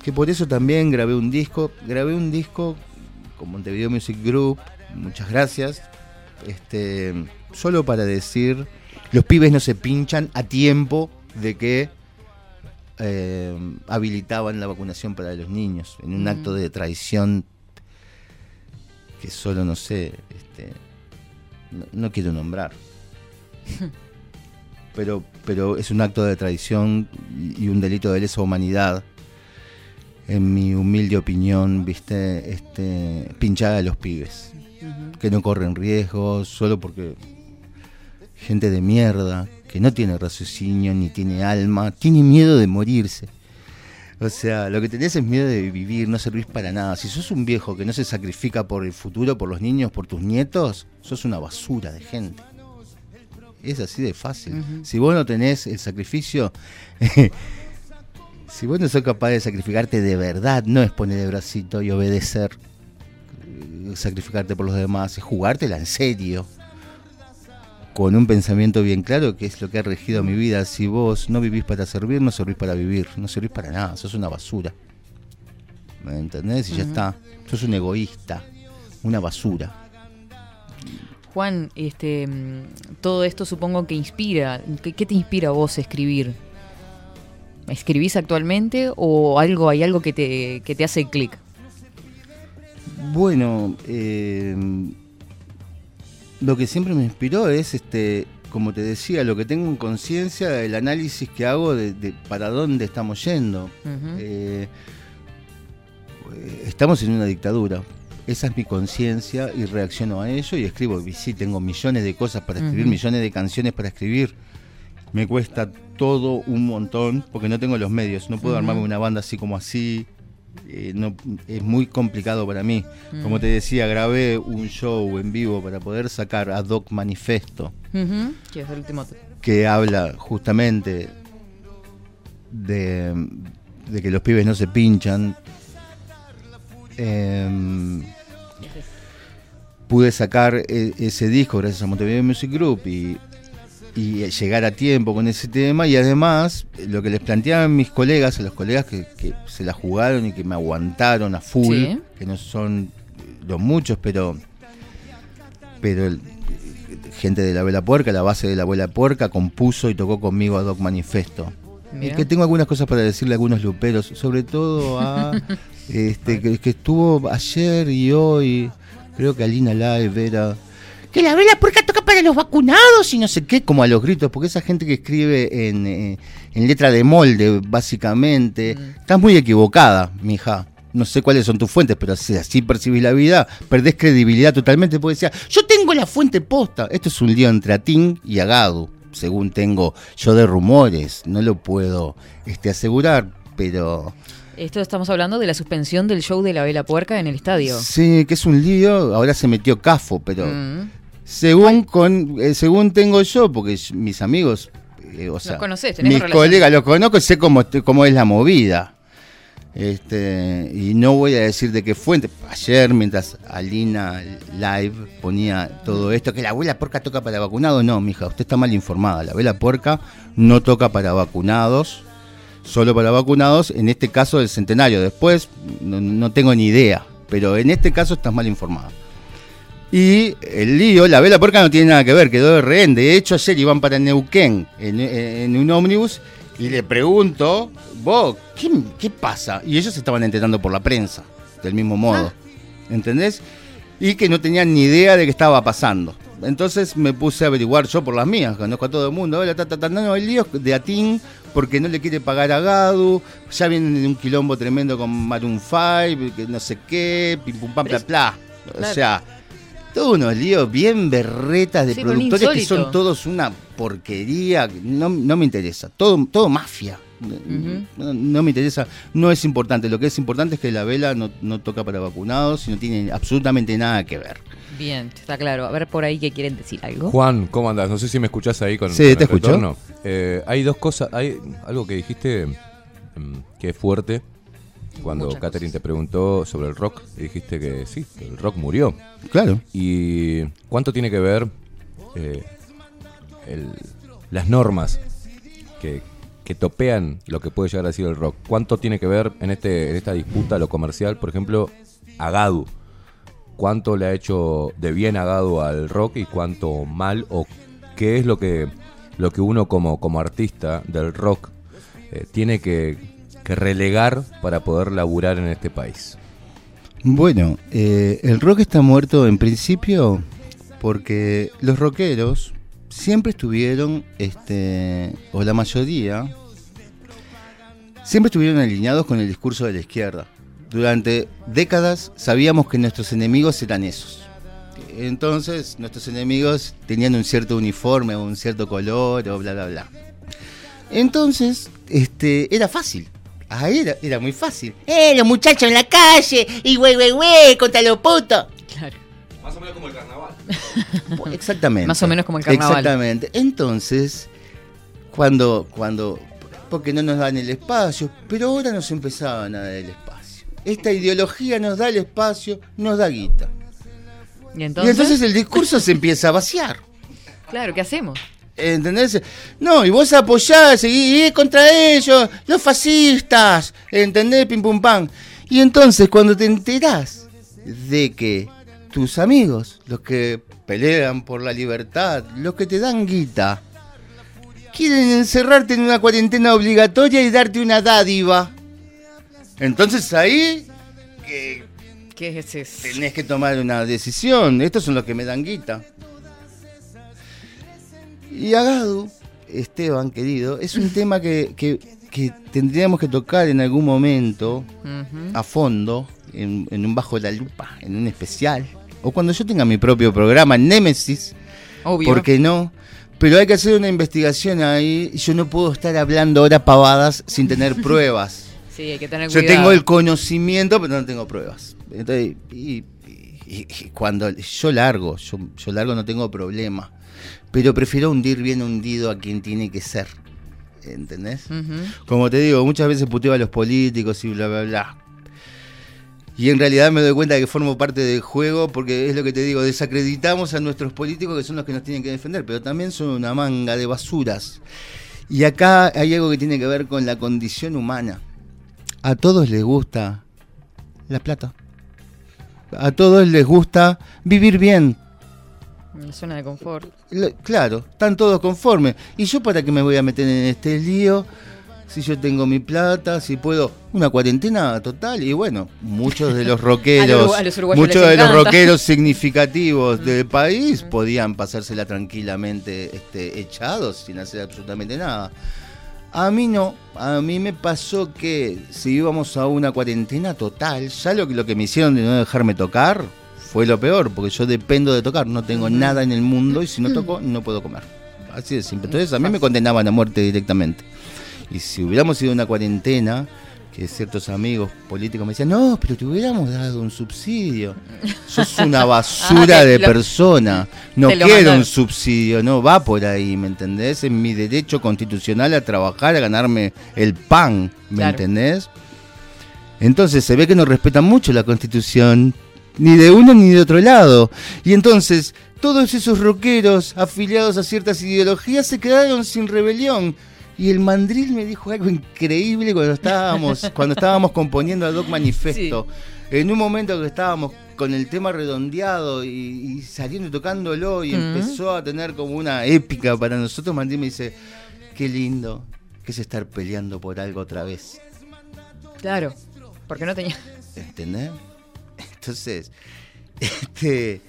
que por eso también grabé un disco. Grabé un disco con Montevideo Music Group, muchas gracias. Este, solo para decir, los pibes no se pinchan a tiempo de que eh, habilitaban la vacunación para los niños, en un Mm. acto de traición que solo no sé, este, no, no quiero nombrar. Pero, pero es un acto de traición y y un delito de lesa humanidad en mi humilde opinión, viste, este, pinchada a los pibes. Que no corren riesgos solo porque gente de mierda, que no tiene raciocinio ni tiene alma, tiene miedo de morirse. O sea, lo que tenés es miedo de vivir, no servís para nada. Si sos un viejo que no se sacrifica por el futuro, por los niños, por tus nietos, sos una basura de gente. Es así de fácil. Si vos no tenés el sacrificio, si vos no sos capaz de sacrificarte de verdad, no es poner el bracito y obedecer, eh, sacrificarte por los demás, es jugártela en serio. con un pensamiento bien claro, que es lo que ha regido mi vida. Si vos no vivís para servir, no servís para vivir, no servís para nada, sos una basura. ¿Me entendés? Y ya está. Sos un egoísta, una basura. Juan, este, mm, todo esto supongo que inspira. ¿Qué, qué te inspira a vos a escribir? ¿Escribís actualmente o algo hay algo que te, que te hace clic? Bueno, eh, lo que siempre me inspiró es, este, como te decía, lo que tengo en conciencia, el análisis que hago de, de para dónde estamos yendo. Eh, estamos en una dictadura. Esa es mi conciencia y reacciono a ello y escribo. Y sí, tengo millones de cosas para escribir, millones de canciones para escribir. Me cuesta todo un montón porque no tengo los medios. No puedo armarme una banda así como así. Eh, no, es muy complicado para mí. Mm. Como te decía, grabé un show en vivo para poder sacar a Doc Manifesto Que es el último. que habla justamente de, de que los pibes no se pinchan. Em, pude sacar e- ese disco gracias a Montevideo Music Group y, y llegar a tiempo con ese tema y además lo que les planteaban mis colegas, a los colegas que, que se la jugaron y que me aguantaron a full, Sí. que no son los muchos, pero pero el- gente de la Vela Puerca, la base de la Abuela Puerca, compuso y tocó conmigo a Doc Manifesto. Es que tengo algunas cosas para decirle a algunos luperos, sobre todo a este que, que estuvo ayer y hoy, creo que Alina Live era que la Vela Puerca toca para los vacunados y no sé qué, como a los gritos, porque esa gente que escribe en, eh, en letra de molde, básicamente, estás muy equivocada, mija. No sé cuáles son tus fuentes, pero si así percibís la vida, perdés credibilidad totalmente, porque decía, yo tengo la fuente posta. Esto es un lío entre Atín y Agado, según tengo yo de rumores. No lo puedo este, asegurar, pero... Esto estamos hablando de la suspensión del show de la Vela Puerca en el estadio. Sí, que es un lío, ahora se metió Cafo, pero... Mm. Según con eh, según tengo yo, porque mis amigos, eh, o sea, conocés, mis relación. colegas los conozco, sé cómo, cómo es la movida. Este, y no voy a decir de qué fuente. Ayer, mientras Alina Live ponía todo esto, que la abuela porca toca para vacunados, no, mija, usted está mal informada. La abuela porca no toca para vacunados, solo para vacunados, en este caso del centenario. Después, no, no tengo ni idea, pero en este caso estás mal informada. Y el lío, la vela porca no tiene nada que ver, quedó de rehén. De hecho, ayer iban para Neuquén en, en un ómnibus y le pregunto, vos, ¿qué, qué pasa? Y ellos estaban enterando por la prensa, del mismo modo. ¿Entendés? Y que no tenían ni idea de qué estaba pasando. Entonces me puse a averiguar yo por las mías, conozco a todo el mundo. Hola, ta, ta, ta, no, no, el lío es de Atín porque no le quiere pagar a Gadu. Ya vienen de un quilombo tremendo con Maroon 5, que no sé qué, pim pum pam, bla, bla. O sea, todos unos líos bien berretas de Sí, productores que son todos una porquería. No, no me interesa. Todo, todo mafia. no, no me interesa. No es importante. Lo que es importante es que la vela no, no toca para vacunados y no tiene absolutamente nada que ver. Bien, está claro. A ver por ahí que quieren decir algo. Juan, ¿cómo andás? No sé si me escuchás ahí con, Sí, con te el escucho. Eh, hay dos cosas. Hay algo que dijiste mm, que es fuerte. Cuando Muchas Catherine te preguntó sobre el rock, dijiste que sí, que el rock murió. Claro. ¿Y cuánto tiene que ver eh, el- las normas que, que topean lo que puede llegar a decir el rock? ¿Cuánto tiene que ver en, este, en esta disputa lo comercial, por ejemplo, a Gadu? ¿Cuánto le ha hecho de bien a Gadu al rock y cuánto mal? ¿O qué es lo que, lo que uno como, como artista del rock eh, tiene que, que relegar para poder laburar en este país? Bueno, eh, el rock está muerto en principio porque los rockeros siempre estuvieron, este, o la mayoría, siempre estuvieron alineados con el discurso de la izquierda. Durante décadas sabíamos que nuestros enemigos eran esos. Entonces, nuestros enemigos tenían un cierto uniforme, un cierto color, o bla, bla, bla. Entonces, este, era fácil. Ah, era, era muy fácil. ¡Eh, los muchachos en la calle! ¡Y güey, güey, güey! ¡Contra los putos! Claro. Más o menos como el carnaval. Exactamente. Más o menos como el carnaval. Exactamente. Entonces, cuando, cuando, porque no nos dan el espacio, pero ahora nos empezaban a dar el espacio. Esta ideología nos da el espacio, nos da guita. Y Y entonces, entonces el discurso se empieza a vaciar. Claro, ¿qué hacemos? ¿Entendés? No, y vos apoyás, y, y contra ellos, los fascistas, ¿entendés? Pim pum pam. Y entonces cuando te enterás de que tus amigos, los que pelean por la libertad, los que te dan guita, quieren encerrarte en una cuarentena obligatoria y darte una dádiva. Entonces ahí que ¿Qué es eso? tenés que tomar una decisión. Estos son los que me dan guita. Y Agadu, Esteban, querido, es un tema que, que- que tendríamos que tocar en algún momento a fondo, en, en un bajo la lupa, en un especial. O cuando yo tenga mi propio programa, Némesis. Obvio. ¿Por qué no? Pero hay que hacer una investigación ahí. Yo no puedo estar hablando ahora pavadas sin tener pruebas. Sí, hay que tener Yo cuidado. tengo el conocimiento, pero no tengo pruebas. Entonces, y, y- y cuando yo largo, yo, yo largo no tengo problema. Pero prefiero hundir bien hundido a quien tiene que ser. ¿Entendés? Como te digo, muchas veces puteo a los políticos y bla, bla, bla. Y en realidad me doy cuenta de que formo parte del juego porque es lo que te digo, desacreditamos a nuestros políticos que son los que nos tienen que defender, pero también son una manga de basuras. Y acá hay algo que tiene que ver con la condición humana. A todos les gusta la plata. A todos les gusta vivir bien. La zona de confort. Lo- Claro, están todos conformes. ¿Y yo para qué me voy a meter en este lío? Si yo tengo mi plata, si puedo. Una cuarentena total. Y bueno, muchos de los rockeros, A los- a los uruguayos muchos de los rockeros significativos del país podían pasársela tranquilamente este, echados sin hacer absolutamente nada. A mí no, a mí me pasó que si íbamos a una cuarentena total, ya lo que me hicieron de no dejarme tocar fue lo peor, porque yo dependo de tocar, no tengo nada en el mundo y si no toco no puedo comer. Así de simple. Entonces a mí me condenaban a muerte directamente. Y si hubiéramos ido a una cuarentena, que ciertos amigos políticos me decían, no, pero te hubiéramos dado un subsidio. Sos una basura Ah, de lo- persona. No quiero un subsidio, no va por ahí, ¿me entendés? Es mi derecho constitucional a trabajar, a ganarme el pan, ¿me Claro. entendés? Entonces se ve que no respetan mucho la constitución, ni de uno ni de otro lado. Y entonces todos esos rockeros afiliados a ciertas ideologías se quedaron sin rebelión. Y el mandril me dijo algo increíble cuando estábamos, cuando estábamos componiendo el Doc Manifesto. En un momento que estábamos con el tema redondeado y, y saliendo y tocándolo y empezó a tener como una épica para nosotros, Mandril me dice, qué lindo que es estar peleando por algo otra vez. Claro. Porque no tenía. ¿Entendés? Entonces, este,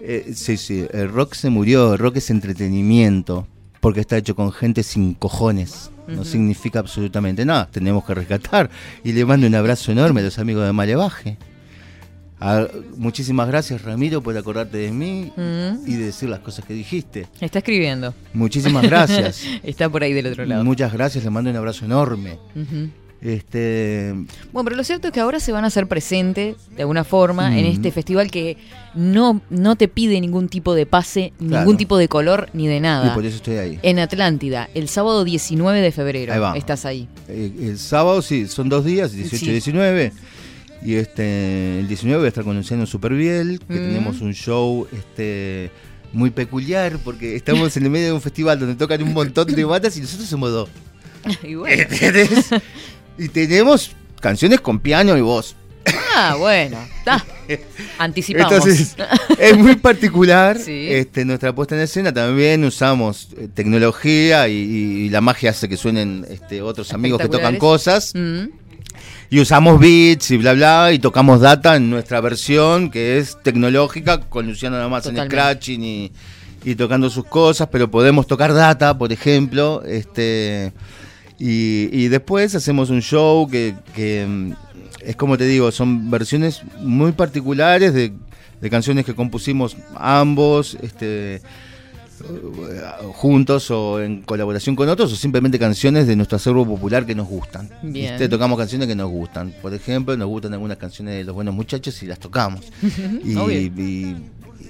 eh, sí, sí, el rock se murió, el rock es entretenimiento, porque está hecho con gente sin cojones. No significa absolutamente nada, tenemos que rescatar. Y le mando un abrazo enorme a los amigos de Malevaje. Muchísimas gracias Ramiro por acordarte de mí Mm. y de decir las cosas que dijiste. Está escribiendo. Muchísimas gracias. Está por ahí del otro lado. Muchas gracias, le mando un abrazo enorme. Ujú. Este, Bueno, pero lo cierto es que ahora se van a hacer presente de alguna forma en este festival que no, no te pide ningún tipo de pase, Claro. ningún tipo de color ni de y nada. por eso estoy ahí. En Atlántida, el sábado 19 de febrero. Ahí va. Estás ahí. Eh, el sábado sí, son dos días, 18 Sí. y 19. Y este, el 19 voy a estar con Luciano Superbiel, que Mm. tenemos un show este, muy peculiar, porque estamos en el medio de un festival donde tocan un montón de bandas y nosotros somos dos. y bueno. Y tenemos canciones con piano y voz. Ah, bueno. Está. Anticipamos. Entonces, es muy particular Sí. este, nuestra puesta en escena. También usamos eh, tecnología y, y la magia hace que suenen este, otros amigos que tocan cosas. Mm. Y usamos beats y bla bla y tocamos data en nuestra versión que es tecnológica con Luciano nada más en scratching y, y tocando sus cosas, pero podemos tocar data, por ejemplo, este y, y después hacemos un show que, que, mm, es como te digo, son versiones muy particulares de, de canciones que compusimos ambos, este juntos o en colaboración con otros o simplemente canciones de nuestro acervo popular que nos gustan. Bien. ¿Viste? Tocamos canciones que nos gustan. Por ejemplo, nos gustan algunas canciones de Los Buenos Muchachos y las tocamos. y,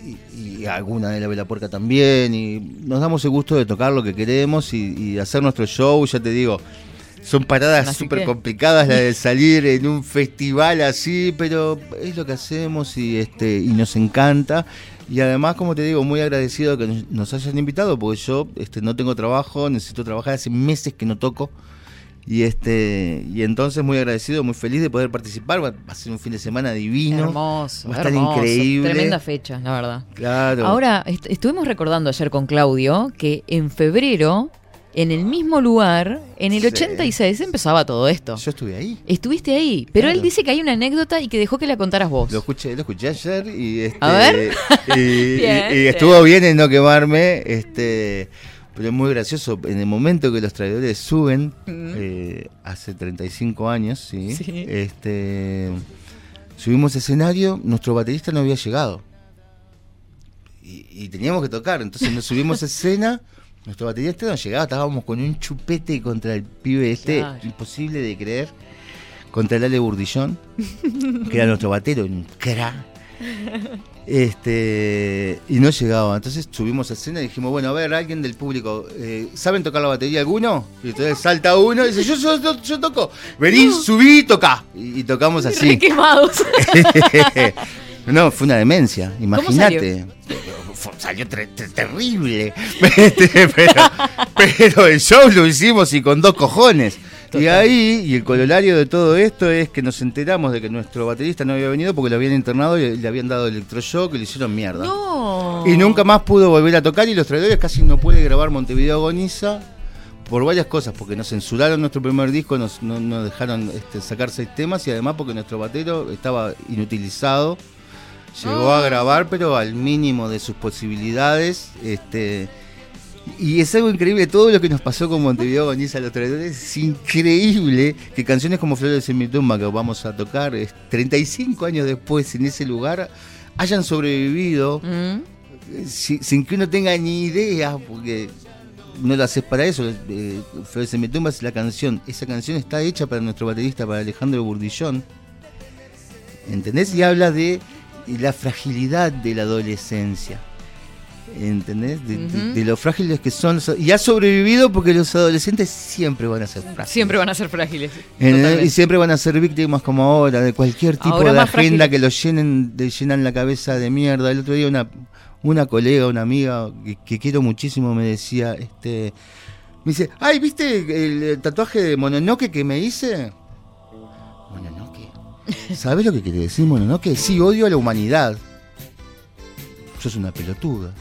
y- y alguna de La Vela Puerca también. Y nos damos el gusto de tocar lo que queremos y, y hacer nuestro show, ya te digo. Son paradas súper complicadas las de salir en un festival así, pero es lo que hacemos y este y nos encanta. Y además, como te digo, muy agradecido que nos- nos hayan invitado, porque yo este, no tengo trabajo, necesito trabajar, hace meses que no toco. Y este y entonces muy agradecido, muy feliz de poder participar. Va a ser un fin de semana divino. Hermoso, Va a estar hermoso. increíble. Tremenda fecha, la verdad. Claro. Ahora, est- estuvimos recordando ayer con Claudio que en febrero, en el mismo lugar, en el Sí. 86, empezaba todo esto. Yo estuve ahí. Estuviste ahí, pero Claro. él dice que hay una anécdota y que dejó que la contaras vos. Lo escuché, lo escuché ayer y este, A ver. y, y- Bien, y estuvo bien en no quemarme, este, pero es muy gracioso. En el momento que los traidores suben, eh, hace 35 años, sí, Sí. este, subimos a escenario, nuestro baterista no había llegado y, y teníamos que tocar, entonces nos subimos a escena. Nuestro baterista no llegaba, estábamos con un chupete contra el pibe este, Claro. imposible de creer, contra el Ale Burdillón que era nuestro batero, un cra. Este, y no llegaba. Entonces subimos a escena y dijimos, bueno, a ver, alguien del público, eh, ¿saben tocar la batería alguno? Y entonces salta uno y dice, yo, yo, yo, toco. Vení, subí y toca. Y, y tocamos así. Re quemados. no, fue una demencia, imagínate. Salió ter- ter- terrible. Este, pero, pero el show lo hicimos y con dos cojones. Y ahí, y el corolario de todo esto es que nos enteramos de que nuestro baterista no había venido porque lo habían internado y le habían dado electroshock y le hicieron mierda. No. Y nunca más pudo volver a tocar y los traidores casi no puede grabar Montevideo Agoniza por varias cosas, porque nos censuraron nuestro primer disco, nos, no nos dejaron este, sacar seis temas y además porque nuestro batero estaba inutilizado. Llegó a grabar, pero al mínimo de sus posibilidades. Este, y es algo increíble, todo lo que nos pasó con Montevideo Agoniza los traidores, es increíble que canciones como Flores en mi tumba que vamos a tocar es 35 años después en ese lugar hayan sobrevivido Mm. si- sin que uno tenga ni idea, porque no lo haces para eso. Eh, Flores en mi tumba es la canción. Esa canción está hecha para nuestro baterista, para Alejandro Burdillón. ¿Entendés? Y habla de la fragilidad de la adolescencia. ¿Entendés? De, de lo frágiles que son. Y ha sobrevivido porque los adolescentes siempre van a ser frágiles. Siempre van a ser frágiles. Y siempre van a ser víctimas como ahora, de cualquier tipo Ahora de agenda que los llenen, de, llenan la cabeza de mierda. El otro día una, una colega, una amiga que, que quiero muchísimo me decía, este, me dice, ay, ¿viste el, el tatuaje de Mononoke que me hice? Mononoke. ¿Sabes lo que quiere decir Mononoke? Sí, odio a la humanidad. Sos una pelotuda.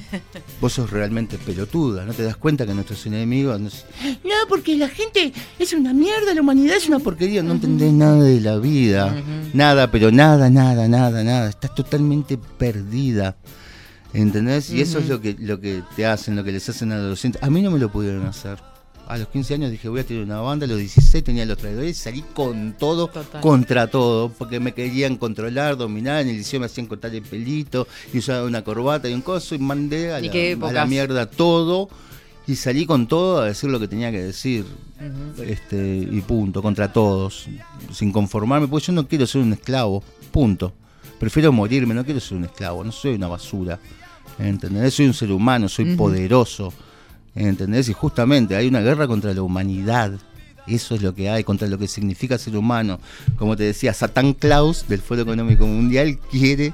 Vos sos realmente pelotuda. ¿No te das cuenta que nuestros enemigos... nos- No, porque la gente es una mierda, la humanidad es una porquería. No entendés nada de la vida. Nada, pero nada, nada, nada, nada. Estás totalmente perdida. ¿Entendés? Y eso es lo que, lo que te hacen, lo que les hacen a los adolescentes. A mí no me lo pudieron hacer. A los 15 años dije voy a tener una banda, a los 16 tenía los traidores, salí con todo, Total. contra todo, porque me querían controlar, dominar, en el liceo me hacían cortar el pelito, y usaba una corbata y un coso, y mandé a ¿Y la, a mierda todo, y salí con todo a decir lo que tenía que decir, este y punto, contra todos, sin conformarme, porque yo no quiero ser un esclavo, punto. Prefiero morirme, no quiero ser un esclavo, no soy una basura. ¿Entendés? Soy un ser humano, soy poderoso. ¿Entendés? Y justamente hay una guerra contra la humanidad. Eso es lo que hay, contra lo que significa ser humano. Como te decía, Satán Klaus del Foro Económico Mundial quiere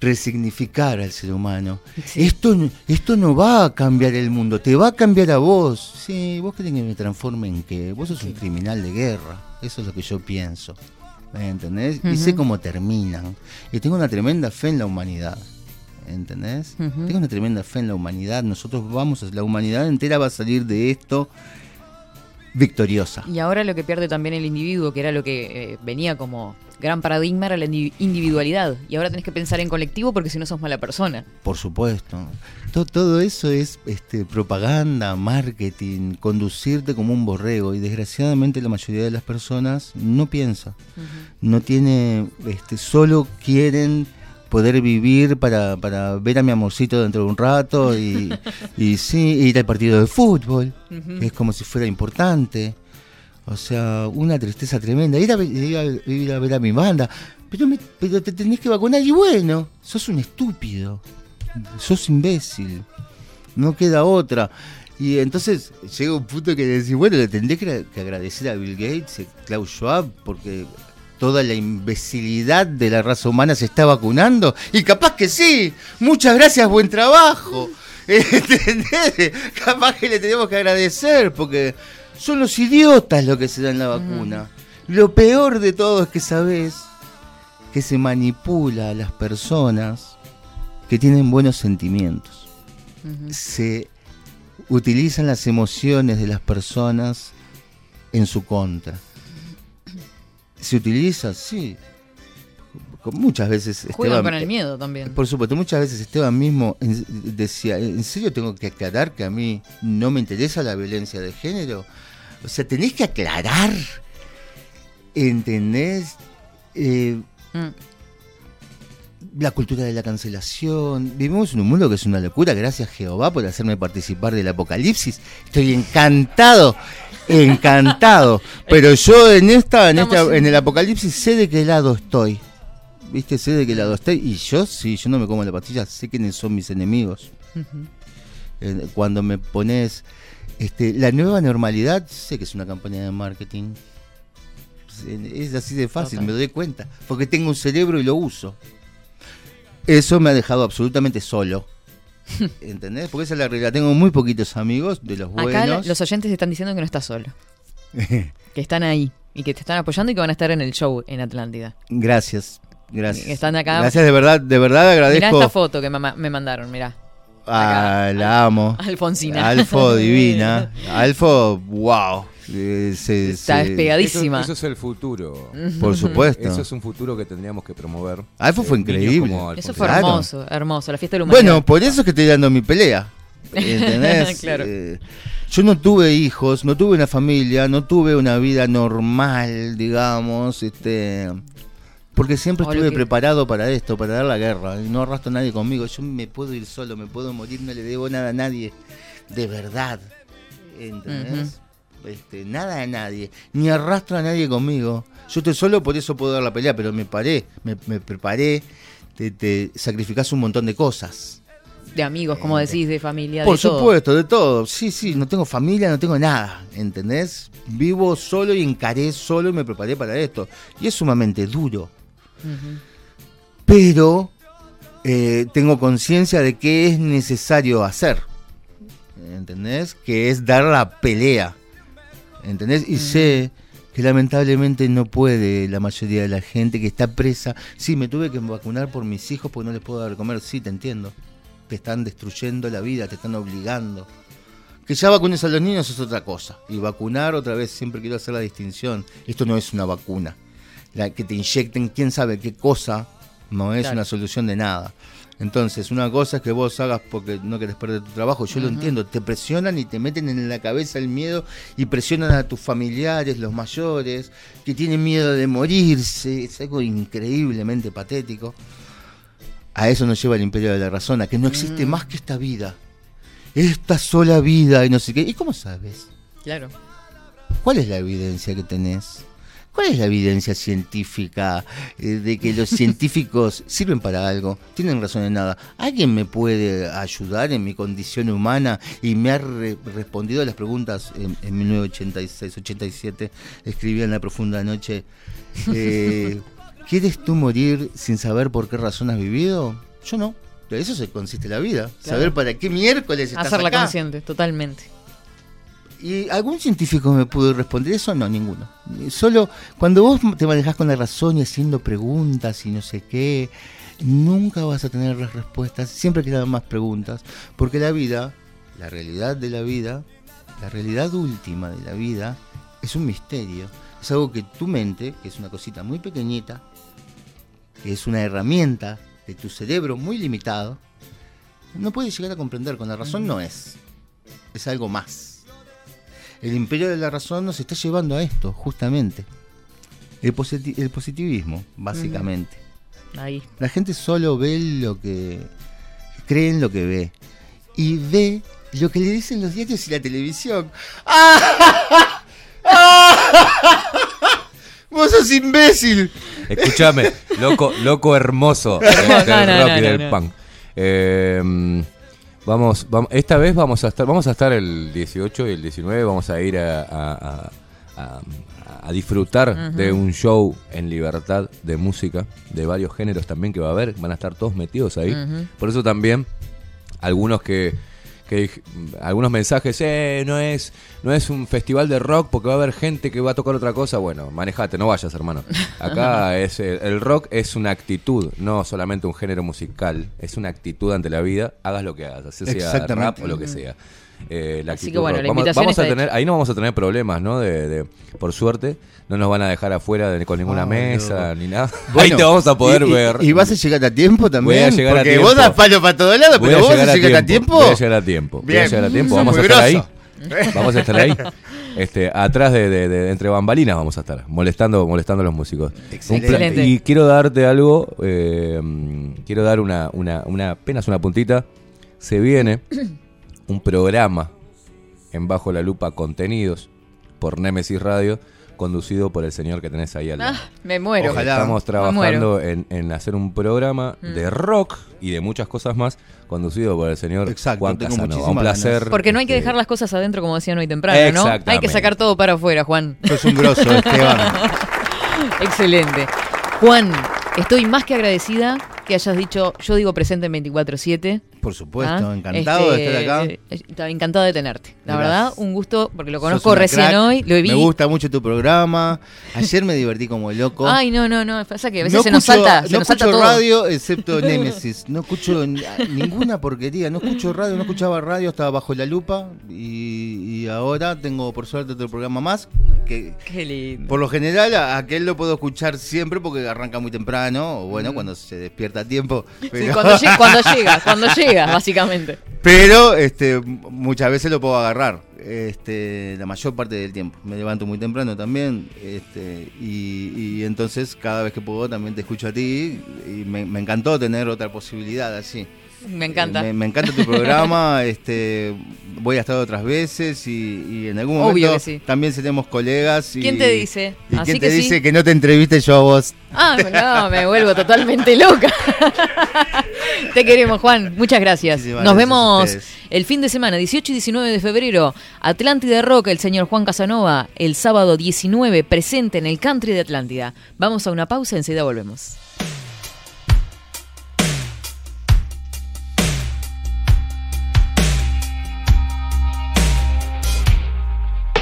resignificar al ser humano. Esto, no- esto no va a cambiar el mundo, te va a cambiar a vos. Sí, vos querés que me transforme en qué? Vos sos un criminal de guerra. Eso es lo que yo pienso. ¿Me ¿Entendés? Y sé cómo terminan. Y tengo una tremenda fe en la humanidad. ¿Entendés? Tengo una tremenda fe en la humanidad. Nosotros vamos, a- la humanidad entera va a salir de esto victoriosa. Y ahora lo que pierde también el individuo, que era lo que eh, venía como gran paradigma, era la indi- individualidad. Y ahora tenés que pensar en colectivo porque si no sos mala persona. Por supuesto. To- Todo, eso es este, propaganda, marketing, conducirte como un borrego. Y desgraciadamente la mayoría de las personas no piensa. No tiene, este, solo quieren poder vivir para, para ver a mi amorcito dentro de un rato y, y sí, ir al partido de fútbol. Es como si fuera importante. O sea, una tristeza tremenda. Ir a, ver- ir a- ir a ver a mi banda. Pero, me- pero te tenés que vacunar y bueno, sos un estúpido. Sos imbécil. no queda otra. Y entonces llega un punto que decís, bueno, le tendré que agradecer a Bill Gates, a Klaus Schwab, porque toda la imbecilidad de la raza humana se está vacunando. Y capaz que sí. Muchas gracias, buen trabajo. ¿Entendés? Capaz que le tenemos que agradecer, porque son los idiotas los que se dan la vacuna. Lo peor de todo es que sabes que se manipula a las personas que tienen buenos sentimientos. Se utilizan las emociones de las personas en su contra. Se utiliza, sí. Muchas veces Juegan Esteban- con el miedo también. por supuesto, muchas veces Esteban mismo decía, ¿en serio tengo que aclarar que a mí no me interesa la violencia de género? O sea, tenés que aclarar, ¿entendés? Eh, Mm. La cultura de la cancelación. Vivimos en un mundo que es una locura. Gracias Jehová por hacerme participar del apocalipsis. Estoy encantado, encantado. Pero yo en esta, en esta, en el apocalipsis sé de qué lado estoy. Viste, sé de qué lado estoy. Y yo sí, yo no me como la pastilla, sé quiénes son mis enemigos. Eh, Cuando me pones este, la nueva normalidad, sé que es una campaña de marketing. Es así de fácil, Total. me doy cuenta. Porque tengo un cerebro y lo uso. Eso me ha dejado absolutamente solo. ¿Entendés? Porque esa es la realidad. Tengo muy poquitos amigos de los Acá buenos. los oyentes están diciendo que no estás solo. que están ahí y que te están apoyando y que van a estar en el show en Atlántida. Gracias, gracias. Están acá. Gracias, de verdad, de verdad Mirá agradezco. esta foto que me mandaron, mirá. Ah, la amo. Alfonsina. Alfo divina. Alfo, wow. Eh, se- Está se- despegadísima. Eso, eso es el futuro. Por supuesto. Eso es un futuro que tendríamos que promover. Alfo fue Eh, niños increíble. como Eso fue Claro. hermoso, hermoso. La fiesta de la humanidad. Bueno, por eso es que estoy dando mi pelea. ¿Entendés? Claro. Eh, yo no tuve hijos, no tuve una familia, no tuve una vida normal, digamos, este porque siempre O lo estuve que- preparado para esto, para dar la guerra, y no arrastro a nadie conmigo. Yo me puedo ir solo, me puedo morir, no le debo nada a nadie, de verdad. ¿Entendés? Este, nada a nadie, ni arrastro a nadie conmigo. Yo estoy solo, por eso puedo dar la pelea, pero me paré, me, me preparé, te, te sacrificás un montón de cosas. De amigos, como decís, de familia, Por de todo. supuesto, de todo. Sí, sí, no tengo familia, no tengo nada, ¿entendés? Vivo solo y encaré solo y me preparé para esto. Y es sumamente duro. Pero eh, tengo conciencia de que es necesario hacer. ¿Entendés? Que es dar la pelea. ¿Entendés? Y sé que lamentablemente no puede la mayoría de la gente que está presa. Sí, me tuve que vacunar por mis hijos porque no les puedo dar de comer. Sí, te entiendo. Te están destruyendo la vida, te están obligando. Que ya vacunes a los niños es otra cosa. Y vacunar, otra vez, siempre quiero hacer la distinción. Esto no es una vacuna. La que te inyecten quién sabe qué cosa no es Claro. una solución de nada. Entonces, una cosa es que vos hagas porque no querés perder tu trabajo, yo lo entiendo, te presionan y te meten en la cabeza el miedo y presionan a tus familiares, los mayores, que tienen miedo de morirse, es algo increíblemente patético. A eso nos lleva el imperio de la razón, a que no existe Mm. más que esta vida. Esta sola vida y no sé qué. ¿Y cómo sabes? Claro. ¿Cuál es la evidencia que tenés? ¿Cuál es la evidencia científica eh, de que los científicos sirven para algo? Tienen razón en nada. ¿Alguien me puede ayudar en mi condición humana? Y me ha re- respondido a las preguntas en, en 1986-87. Escribía en la profunda noche. eh, ¿Quieres tú morir sin saber por qué razón has vivido? Yo no. De eso se consiste la vida. Claro. Saber para qué miércoles estás Hacerla acá. consciente, totalmente. ¿Y algún científico me pudo responder eso? No, ninguno. Solo cuando vos te manejás con la razón y haciendo preguntas y no sé qué, nunca vas a tener las respuestas. Siempre quedan más preguntas. Porque la vida, la realidad de la vida, la realidad última de la vida, es un misterio. Es algo que tu mente, que es una cosita muy pequeñita, que es una herramienta de tu cerebro muy limitado, no puede llegar a comprender. Con la razón no es. Es algo más. El imperio de la razón nos está llevando a esto, justamente. El, positi- el positivismo, básicamente. Ahí. La gente solo ve lo que. cree en lo que ve. Y ve lo que le dicen los diarios y la televisión. ¡Ah! ¡Vos sos imbécil! Escúchame, loco, loco hermoso del No, no, no, del no. punk. Eh, Vamos, vamos, esta vez vamos a estar, vamos a estar el 18 y el 19, vamos a ir a, a- a- disfrutar de un show en libertad de música, de varios géneros también que va a haber, van a estar todos metidos ahí. Por eso también algunos que, que algunos mensajes, eh, no es, no es un festival de rock porque va a haber gente que va a tocar otra cosa. Bueno, manejate, no vayas, hermano. Acá es el, rock es una actitud, no solamente un género musical, es una actitud ante la vida, hagas lo que hagas, así sea rap o lo que sea. Eh, la Así que bueno, la vamos, invitación vamos a está tener, ahí no vamos a tener problemas, ¿no? De, de- por suerte, no nos van a dejar afuera de- con ninguna mesa no. ni nada. Bueno, ahí te vamos a poder y- ver. ¿Y vas a llegar a tiempo también? Voy a llegar a Porque tiempo. vos das palo para todos lados, pero a vos llegar vas a a llegar a tiempo. tiempo. Voy a llegar a tiempo. Voy a llegar a tiempo. Vamos a estar ahí. Vamos a estar ahí. Este, atrás de, de- de- entre bambalinas vamos a estar, molestando, molestando a los músicos. Excelente. Y quiero darte algo, eh, quiero dar una, una, una, apenas una puntita. Se viene un programa en Bajo la Lupa Contenidos por Nemesis Radio, conducido por el señor que tenés ahí al lado. Ah, me muero. Ojalá. Estamos trabajando en, en hacer un programa Mm. de rock y de muchas cosas más, conducido por el señor Exacto, Juan Casanova. Un placer. ganas. Porque no hay que este, dejar las cosas adentro, como decían hoy temprano, ¿no? Hay que sacar todo para afuera, Juan. Sos un grosso, Esteban. Excelente. Juan, estoy más que agradecida que hayas dicho, yo digo presente en 24-7. Por supuesto, ¿Ah? encantado de Este, estar acá. eh, Estaba encantada de tenerte. La verdad, un gusto, porque lo conozco recién crack. hoy, lo vi. Me gusta mucho tu programa. Ayer me divertí como loco. Ay, no, no, no. Pasa que a veces no se nos escucho, salta, se no nos salta escucho todo. radio excepto Nemesis. No escucho ni- ninguna porquería. No escucho radio, no escuchaba radio, estaba bajo la lupa. Y, y ahora tengo por suerte otro programa más. Que Qué lindo. por lo general a aquel lo puedo escuchar siempre porque arranca muy temprano. O bueno, cuando se despierta a tiempo. Sí, cuando, lle- cuando llega, cuando llega, básicamente. pero este, muchas veces lo puedo agarrar. Este, la mayor parte del tiempo. Me levanto muy temprano también. Este, y, entonces cada vez que puedo también te escucho a ti. Y me encantó tener otra posibilidad así. Me encanta. Eh, me, me encanta tu programa. este, voy a estar otras veces y, y en algún momento que sí. también seremos colegas. Y, ¿Quién te dice? ¿Y Así quién que te sí. dice que no te entreviste yo a vos? Ah, no, me vuelvo totalmente loca. Te queremos, Juan. Muchas gracias. Nos vemos el fin de semana, 18 y 19 de febrero. Atlántida Rock, el señor Juan Casanova. El sábado 19, presente en el country de Atlántida. Vamos a una pausa, enseguida volvemos.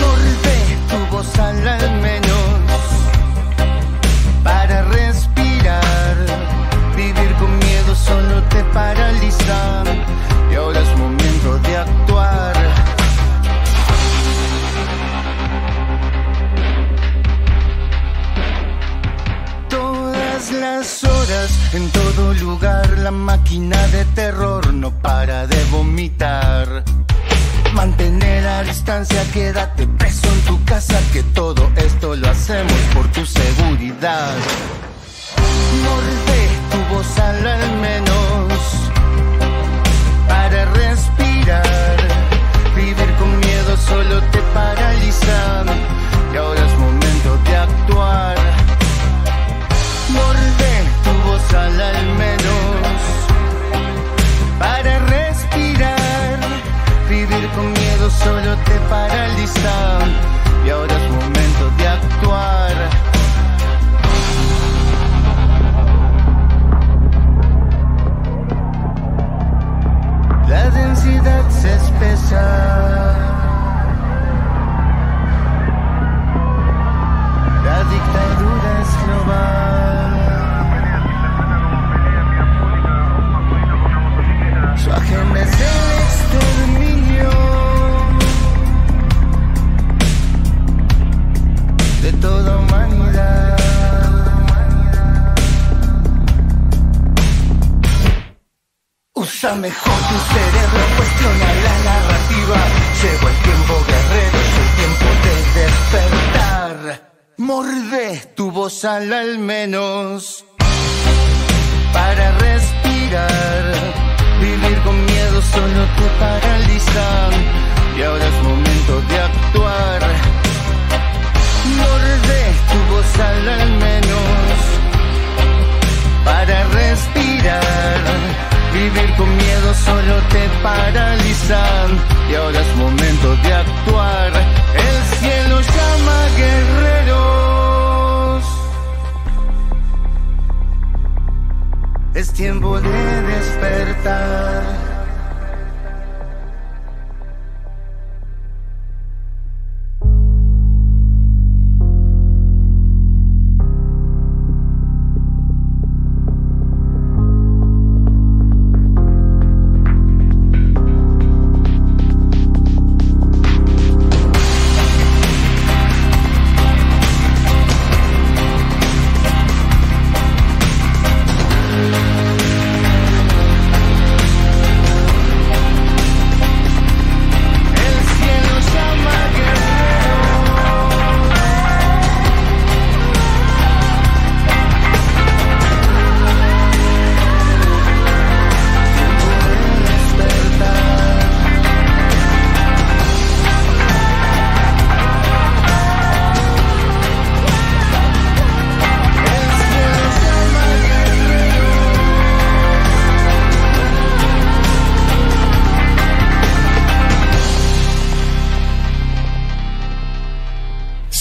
Morde tu voz al menos para respirar. Vivir con miedo solo te paraliza y ahora es momento de actuar. Todas las horas, en todo lugar, la máquina de terror no para de vomitar. Mantener a distancia, quédate preso en tu casa, que todo esto lo hacemos por tu seguridad. Morde tu voz al al menos para respirar. Vivir con miedo solo te paraliza y ahora es momento de actuar. Morde tu voz al al menos para solo te paralizan y ahora es momento de actuar. La densidad se espesa. La dictadura es global. Mejor tu cerebro, cuestiona la narrativa. Llegó el tiempo guerrero, es el tiempo de despertar. Morde tu voz al al menos para respirar. Vivir con miedo solo te paraliza y ahora es momento de actuar. Morde tu voz al al menos para respirar. Vivir con miedo solo te paraliza y ahora es momento de actuar. El cielo llama guerreros. Es tiempo de despertar.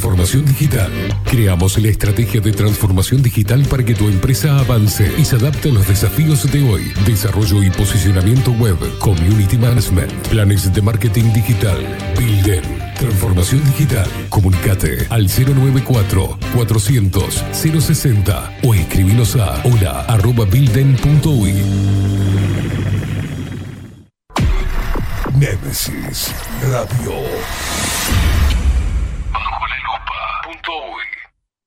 transformación digital. Creamos la estrategia de transformación digital para que tu empresa avance y se adapte a los desafíos de hoy. Desarrollo y posicionamiento web, community management, planes de marketing digital. Bilden, transformación digital. Comunicate al 094 400 060 o escribinos a hola. Nemesis Radio.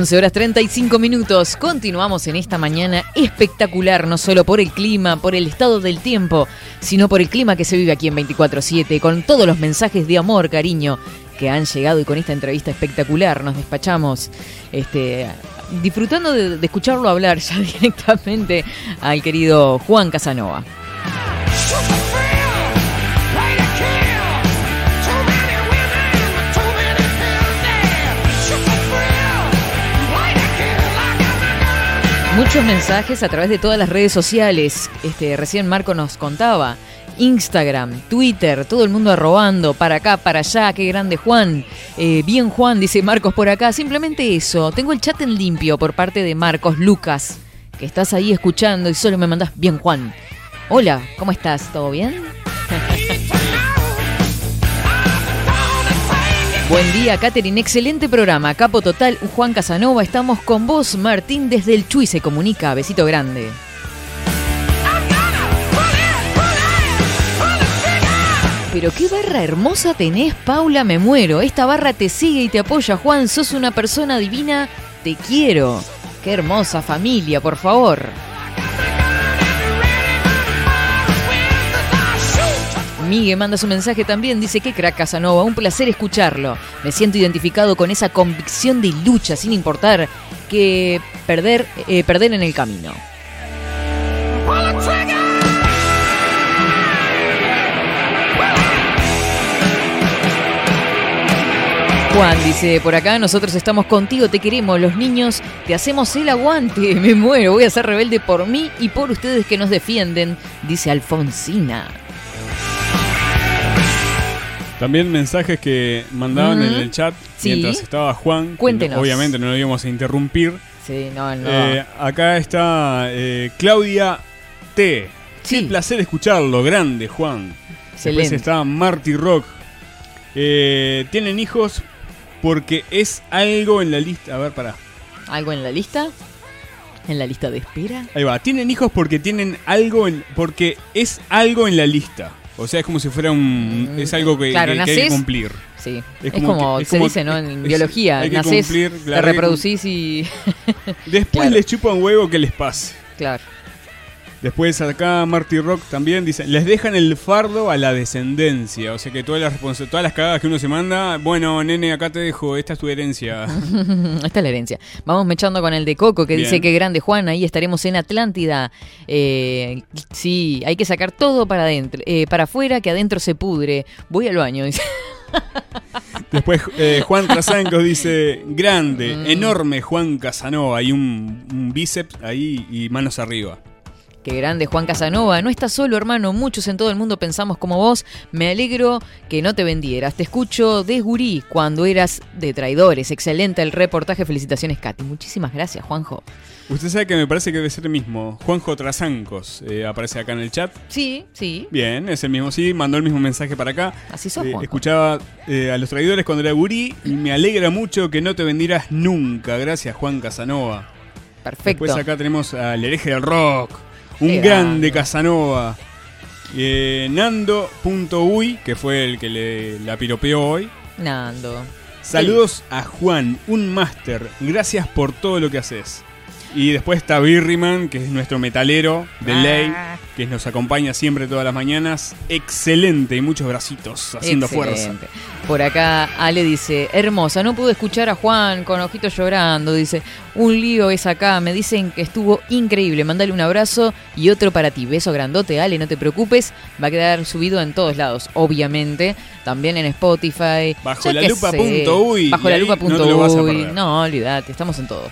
11 horas 35 minutos. Continuamos en esta mañana espectacular, no solo por el clima, por el estado del tiempo, sino por el clima que se vive aquí en 24-7, con todos los mensajes de amor, cariño que han llegado y con esta entrevista espectacular nos despachamos este, disfrutando de, de escucharlo hablar ya directamente al querido Juan Casanova. Muchos mensajes a través de todas las redes sociales. Este, recién Marco nos contaba. Instagram, Twitter, todo el mundo arrobando para acá, para allá, qué grande Juan. Eh, bien Juan, dice Marcos por acá. Simplemente eso. Tengo el chat en limpio por parte de Marcos Lucas, que estás ahí escuchando y solo me mandas bien Juan. Hola, ¿cómo estás? ¿Todo bien? Buen día, Catherine. Excelente programa. Capo Total, Juan Casanova. Estamos con vos, Martín, desde el Chuy se comunica. Besito grande. Pero qué barra hermosa tenés, Paula, me muero. Esta barra te sigue y te apoya, Juan. Sos una persona divina. Te quiero. Qué hermosa familia, por favor. Migue manda su mensaje también, dice que crack Casanova, un placer escucharlo. Me siento identificado con esa convicción de lucha sin importar que perder, eh, perder en el camino. Juan dice, por acá nosotros estamos contigo, te queremos, los niños, te hacemos el aguante, me muero, voy a ser rebelde por mí y por ustedes que nos defienden, dice Alfonsina. También mensajes que mandaban en el chat Sí. mientras estaba Juan. Cuéntenos. no- obviamente no lo íbamos a interrumpir. Sí, no, no. Eh, acá está eh, Claudia T. Qué placer escucharlo, grande Juan. Después Excelente. está Marty Rock. Eh, Tienen hijos porque es algo en la lista. A ver, pará. ¿Algo en la lista? ¿En la lista de espera? Ahí va. Tienen hijos porque tienen algo en. porque es algo en la lista. O sea, es como si fuera un. Es algo que, Claro, que- que hay que nacés, cumplir. Sí. Es como, que- es se como- dice, ¿no? En es- biología, hay que nacés, cumplir, te claro, que reproducís y... Después Claro. les chupa un huevo que les pase. Claro. Después acá Marty Rock también dice, les dejan el fardo a la descendencia. O sea que todas las, todas las cagadas que uno se manda, bueno, nene, acá te dejo, esta es tu herencia. Esta es la herencia. Vamos mechando con el de Coco que Bien. dice que grande Juan, ahí estaremos en Atlántida. Eh, sí, hay que sacar todo para adentro, eh, para afuera que adentro se pudre. Voy al baño, dice. Después eh, Juan Trasancos dice, Mm. grande, enorme Juan Casanova. Hay un, un bíceps ahí y manos arriba. Qué grande Juan Casanova. No estás solo, hermano. Muchos en todo el mundo pensamos como vos. Me alegro que no te vendieras. Te escucho de gurí cuando eras de traidores. Excelente el reportaje. Felicitaciones, Katy. Muchísimas gracias, Juanjo. Usted sabe que me parece que debe ser el mismo. Juanjo Trasancos eh, aparece acá en el chat. Sí, sí. Bien, es el mismo, sí, mandó el mismo mensaje para acá. Así sos, Eh, escuchaba eh, a los traidores cuando era gurí y me alegra mucho que no te vendieras nunca. Gracias, Juan Casanova. Perfecto. Después acá tenemos al hereje del rock, un grande. Casanova. Eh, Nando.uy, que fue el que le, la piropeó hoy. Nando. Saludos a Juan, un máster. Gracias por todo lo que haces. Y después está Birriman, que es nuestro metalero de Ah. ley, que nos acompaña siempre todas las mañanas. Excelente y muchos bracitos haciendo fuerza. Excelente. Por acá Ale dice, hermosa, no pude escuchar a Juan con ojitos llorando, dice, un lío es acá, me dicen que estuvo increíble, mandale un abrazo y otro para ti, beso grandote Ale, no te preocupes, va a quedar subido en todos lados, obviamente, también en Spotify. Bajo la qué lupa sé, punto uy, Bajo la ahí lupa no. No, olvídate, estamos en todo.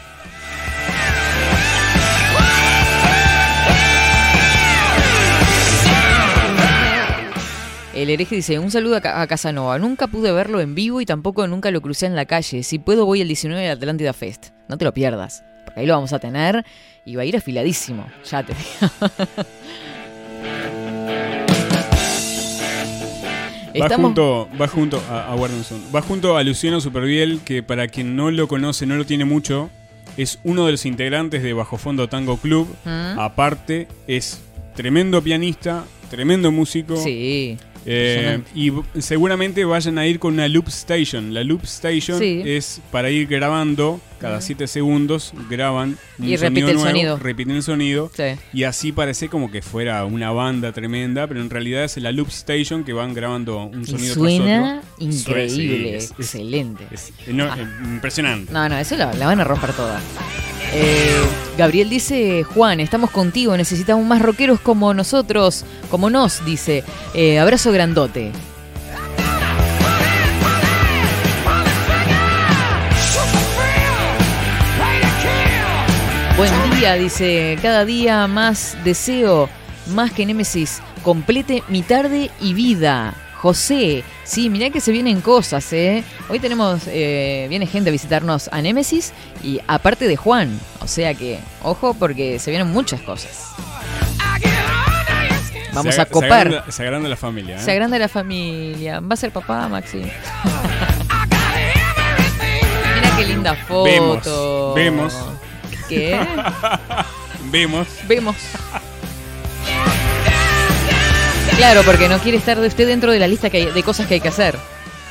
El hereje dice, un saludo a, Ca- a Casanova. Nunca pude verlo en vivo y tampoco nunca lo crucé en la calle. Si puedo voy el 19 de Atlántida Fest. No te lo pierdas. Porque ahí lo vamos a tener y va a ir afiladísimo. Ya te digo. Va Estamos- junto, va junto a, segundo. Va junto a Luciano Superviel, que para quien no lo conoce, no lo tiene mucho, es uno de los integrantes de Bajo Fondo Tango Club. Mm. Aparte, es tremendo pianista, tremendo músico. Sí. Eh, y seguramente vayan a ir con una loop station. La loop station Sí. es para ir grabando cada 7 segundos, graban un Y repite el nuevo, sonido. repiten el sonido Sí. y así parece como que fuera una banda tremenda, pero en realidad es la loop station que van grabando un Y sonido suena tras otro. increíble, Sí, es- es- excelente. es eh, impresionante. No, no, eso la, la van a romper toda. Eh, Gabriel dice, Juan, estamos contigo, necesitamos más rockeros como nosotros, como nos, dice. Eh, abrazo grandote. Buen día, dice. Cada día más deseo, más que Némesis, complete mi tarde y vida. José, sí, mirá que se vienen cosas, ¿eh? Hoy tenemos, eh, viene gente a visitarnos a Némesis y aparte de Juan. O sea que, ojo, porque se vienen muchas cosas. Vamos Se a copar. Se agranda, se agranda la familia. ¿eh? Se agranda la familia. Va a ser papá, Maxi. Mira qué linda foto. Vemos, vemos. ¿Qué? Vemos. Vemos. Claro, porque no quiere estar de usted dentro de la lista que hay- de cosas que hay que hacer.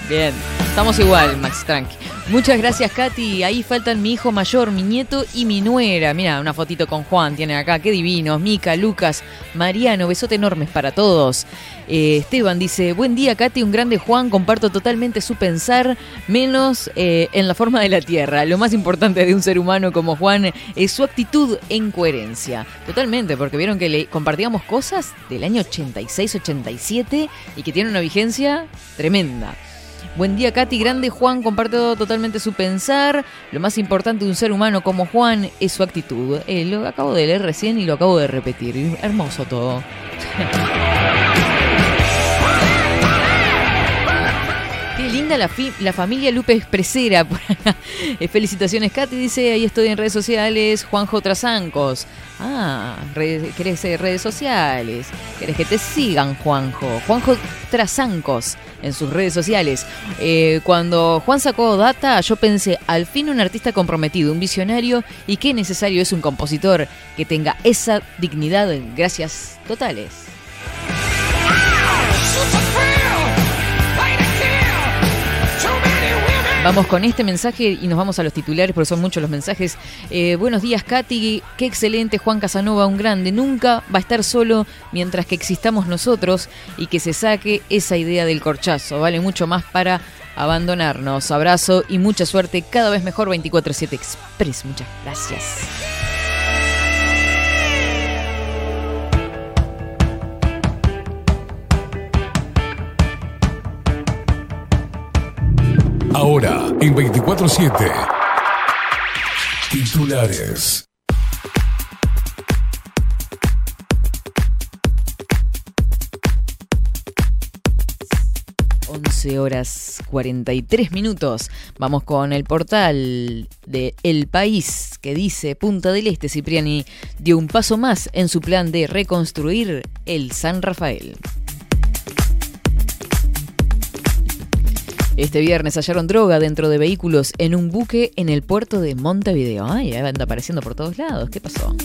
Bien, estamos igual, Max Tranqui. Muchas gracias, Katy. Ahí faltan mi hijo mayor, mi nieto y mi nuera. Mira, una fotito con Juan tienen acá. Qué divinos. Mica, Lucas, Mariano, besote enormes para todos. Eh, Esteban dice, buen día, Katy, un grande Juan. Comparto totalmente su pensar, menos eh, en la forma de la tierra. Lo más importante de un ser humano como Juan es su actitud en coherencia. Totalmente, porque vieron que le compartíamos cosas del año 86-87 y que tienen una vigencia tremenda. Buen día, Katy. Grande Juan, comparto totalmente su pensar. Lo más importante de un ser humano como Juan es su actitud. Eh, lo acabo de leer recién y lo acabo de repetir. Hermoso todo. La, familia Lupe acá. Eh, Felicitaciones, Katy. Dice, ahí estoy en redes sociales. Juanjo Trasancos. Ah, redes- ¿querés eh, redes sociales? ¿Querés que te sigan, Juanjo? Juanjo Trasancos en sus redes sociales. Eh, cuando Juan sacó data, yo pensé, al fin un artista comprometido, un visionario, y qué necesario es un compositor que tenga esa dignidad. Gracias totales. Vamos con este mensaje y nos vamos a los titulares porque son muchos los mensajes. Eh, buenos días, Katy. Qué excelente Juan Casanova, un grande. Nunca va a estar solo mientras que existamos nosotros y que se saque esa idea del corchazo. Vale mucho más para abandonarnos. Abrazo y mucha suerte. Cada vez mejor 24-7 Express. Muchas gracias. Ahora, en 24-7. Titulares. horas 43 minutos. Vamos con el portal de El País que dice Punta del Este Cipriani dio un paso más en su plan de reconstruir el San Rafael. Este viernes hallaron droga dentro de vehículos en un buque en el puerto de Montevideo. Ay, anda apareciendo por todos lados. ¿Qué pasó?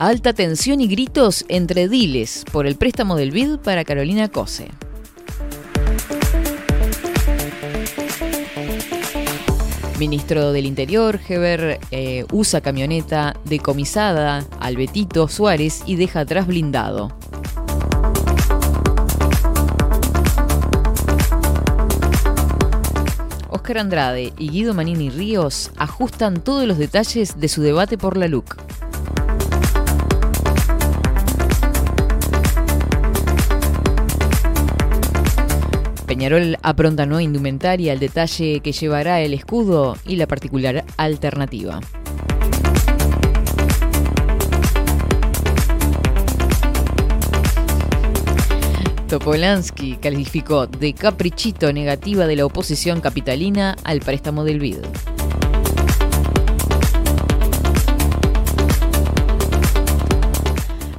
Alta tensión y gritos entre diles por el préstamo del BID para Carolina Cose. Ministro del Interior, Heber, eh, usa camioneta decomisada al Betito Suárez y deja atrás blindado. Oscar Andrade y Guido Manini Ríos ajustan todos los detalles de su debate por la LUC. Peñarol apronta nueva indumentaria al detalle que llevará el escudo y la particular alternativa. Topolansky calificó de caprichito negativa de la oposición capitalina al préstamo del BID.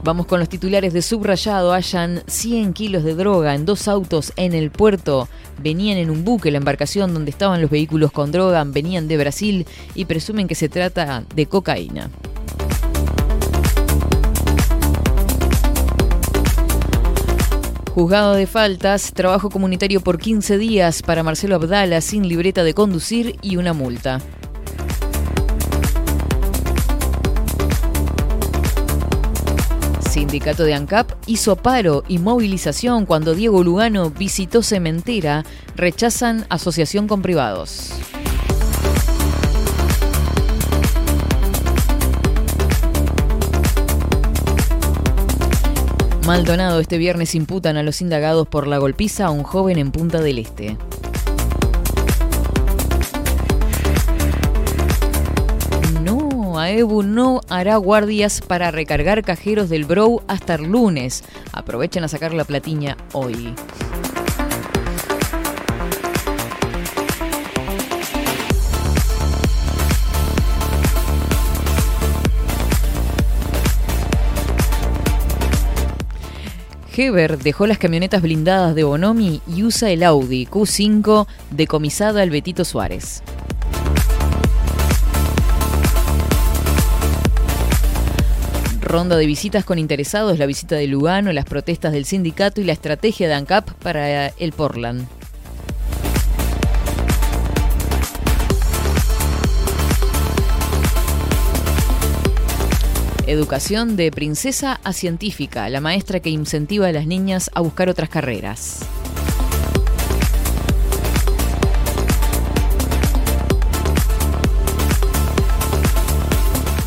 Vamos con los titulares de subrayado. Hallan 100 kilos de droga en dos autos en el puerto. Venían en un buque la embarcación donde estaban los vehículos con droga. Venían de Brasil y presumen que se trata de cocaína. Juzgado de faltas, trabajo comunitario por 15 días para Marcelo Abdala sin libreta de conducir y una multa. Sindicato de ANCAP hizo paro y movilización cuando Diego Lugano visitó Cementera. Rechazan asociación con privados. Maldonado este viernes imputan a los indagados por la golpiza a un joven en Punta del Este. No, AEBU no hará guardias para recargar cajeros del Brow hasta el lunes. Aprovechen a sacar la platiña hoy. Heber dejó las camionetas blindadas de Bonomi y usa el Audi Q5 decomisada al Betito Suárez. Ronda de visitas con interesados, la visita de Lugano, las protestas del sindicato y la estrategia de ANCAP para el Portland. Educación de princesa a científica, la maestra que incentiva a las niñas a buscar otras carreras.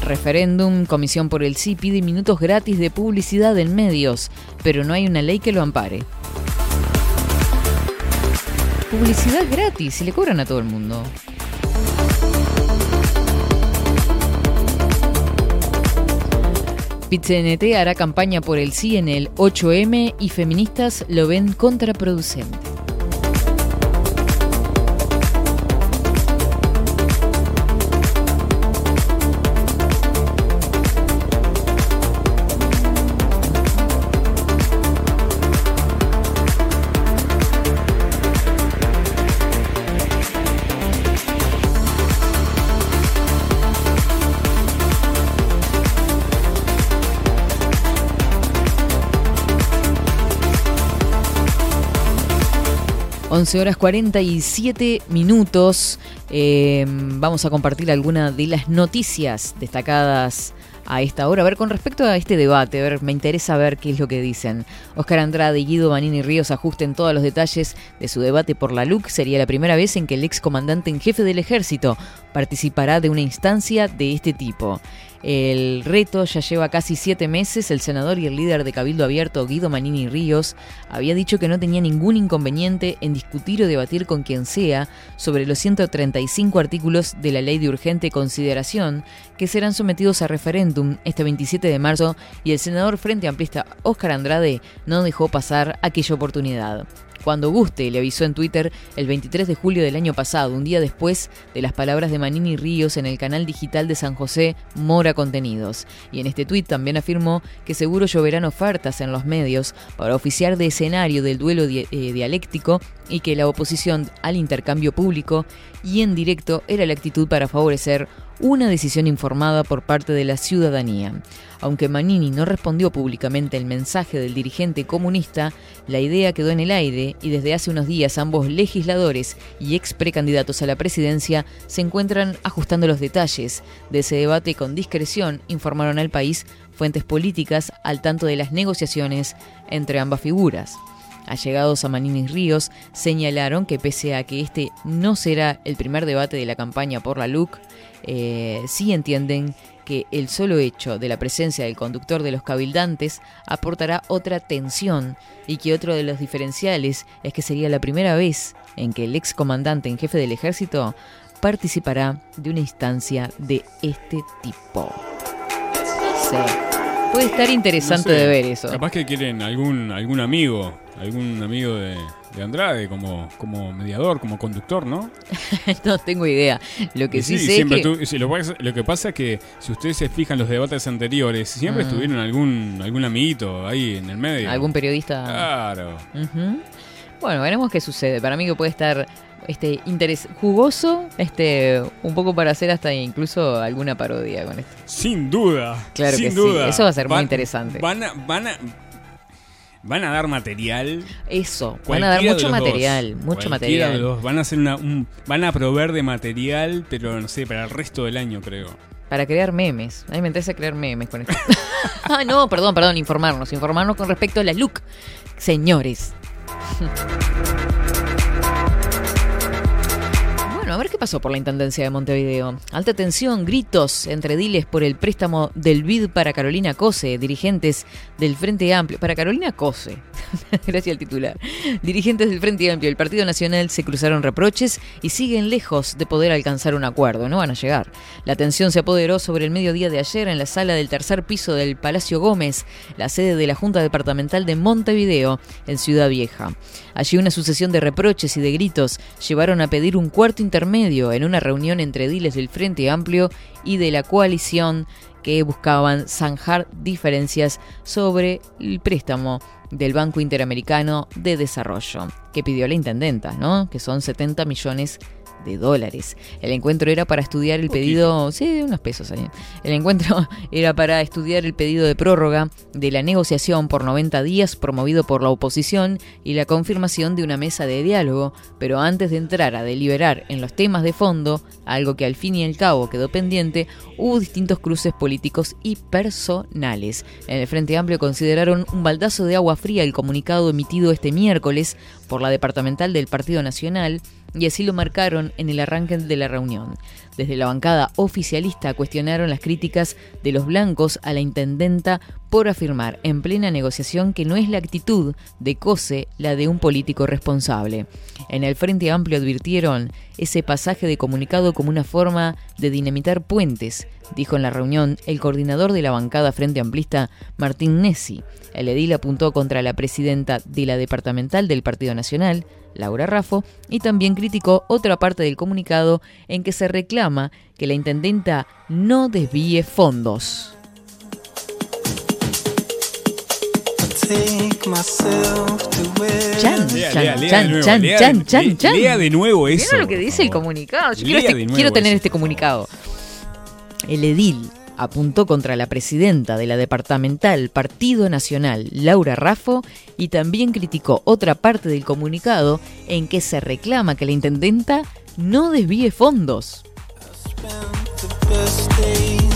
Referéndum, Comisión por el Sí pide minutos gratis de publicidad en medios, pero no hay una ley que lo ampare. Publicidad gratis, y le cobran a todo el mundo. PITCNT hará campaña por el sí en el 8M y feministas lo ven contraproducente. Once horas 47 minutos. Eh, vamos a compartir algunas de las noticias destacadas a esta hora. A ver, con respecto a este debate, a ver, me interesa ver qué es lo que dicen. Oscar Andrade y Guido Manini Ríos ajusten todos los detalles de su debate por la LUC. Sería la primera vez en que el ex comandante en jefe del ejército participará de una instancia de este tipo. El reto ya lleva casi siete meses. El senador y el líder de Cabildo Abierto, Guido Manini Ríos, había dicho que no tenía ningún inconveniente en discutir o debatir con quien sea sobre los 135 artículos de la ley de urgente consideración que serán sometidos a referéndum este 27 de marzo y el senador Frente Amplista Óscar Andrade no dejó pasar aquella oportunidad. Cuando guste, le avisó en Twitter el 23 de julio del año pasado, un día después de las palabras de Manini Ríos en el canal digital de San José, Mora Contenidos. Y en este tuit también afirmó que seguro lloverán ofertas en los medios para oficiar de escenario del duelo eh, dialéctico y que la oposición al intercambio público y en directo era la actitud para favorecer una decisión informada por parte de la ciudadanía. Aunque Manini no respondió públicamente el mensaje del dirigente comunista, la idea quedó en el aire y desde hace unos días ambos legisladores y ex precandidatos a la presidencia se encuentran ajustando los detalles de ese debate con discreción, informaron al país fuentes políticas al tanto de las negociaciones entre ambas figuras. Allegados a Manini Ríos señalaron que pese a que este no será el primer debate de la campaña por la LUC, eh, sí entienden que el solo hecho de la presencia del conductor de los cabildantes aportará otra tensión y que otro de los diferenciales es que sería la primera vez en que el ex comandante en jefe del ejército participará de una instancia de este tipo. Sí. Puede estar interesante No sé, de ver eso. Capaz que quieren algún algún amigo, algún amigo de, de Andrade como, como mediador, como conductor, ¿no? no tengo idea. Lo que Y sí, sí, sé es que... sí, lo, que pasa- lo que pasa es que si ustedes se fijan los debates anteriores, siempre Mm. estuvieron algún algún amiguito ahí en el medio. algún periodista... Claro. Bueno, veremos qué sucede. Para mí que puede estar este interés jugoso, este un poco para hacer hasta incluso alguna parodia con esto. Sin duda. Claro sin que sí, duda. eso va a ser muy interesante. Van a, van a van a dar material. Eso, van a dar mucho material, dos. mucho material. de los dos. Van a hacer una, un- van a proveer de material, pero no sé, para el resto del año creo. Para crear memes. A mí me interesa crear memes con esto. ah, no, perdón, perdón, informarnos. Informarnos con respecto a la LUC. Señores. A ver qué pasó por la Intendencia de Montevideo. Alta tensión, gritos entre diles por el préstamo del BID para Carolina Cose, dirigentes del Frente Amplio. Para Carolina Cose, gracias al titular. Dirigentes del Frente Amplio y el Partido Nacional se cruzaron reproches y siguen lejos de poder alcanzar un acuerdo. No van a llegar. La tensión se apoderó sobre el mediodía de ayer en la sala del tercer piso del Palacio Gómez, la sede de la Junta Departamental de Montevideo, en Ciudad Vieja. Allí una sucesión de reproches y de gritos llevaron a pedir un cuarto intermedio en una reunión entre diles del Frente Amplio y de la coalición que buscaban zanjar diferencias sobre el préstamo del Banco Interamericano de Desarrollo, que pidió la intendenta, ¿no? Que son 70 millones dólares. El encuentro era para estudiar el pedido, sí, unos pesos ahí. El encuentro era para estudiar el pedido de prórroga de la negociación por 90 días promovido por la oposición y la confirmación de una mesa de diálogo, pero antes de entrar a deliberar en los temas de fondo, algo que al fin y al cabo quedó pendiente, hubo distintos cruces políticos y personales. En el Frente Amplio consideraron un baldazo de agua fría el comunicado emitido este miércoles por la departamental del Partido Nacional y así lo marcaron en el arranque de la reunión. Desde la bancada oficialista cuestionaron las críticas de los blancos a la intendenta por afirmar en plena negociación que no es la actitud de Cose la de un político responsable. En el Frente Amplio advirtieron ese pasaje de comunicado como una forma de dinamitar puentes, dijo en la reunión el coordinador de la bancada Frente Amplista, Martín Nessi. El edil apuntó contra la presidenta de la departamental del Partido Nacional, Laura Raffo, y también criticó otra parte del comunicado en que se reclama que la intendenta no desvíe fondos. Chan, Lea, chan, chan, de nuevo, chan, lea chan, de- chan, le- chan. lea de nuevo eso, ¿Vieron lo que dice el comunicado? Yo quiero, este- quiero tener eso. este comunicado. El edil apuntó contra la presidenta de la departamental Partido Nacional, Laura Raffo, y también criticó otra parte del comunicado en que se reclama que la intendenta no desvíe fondos.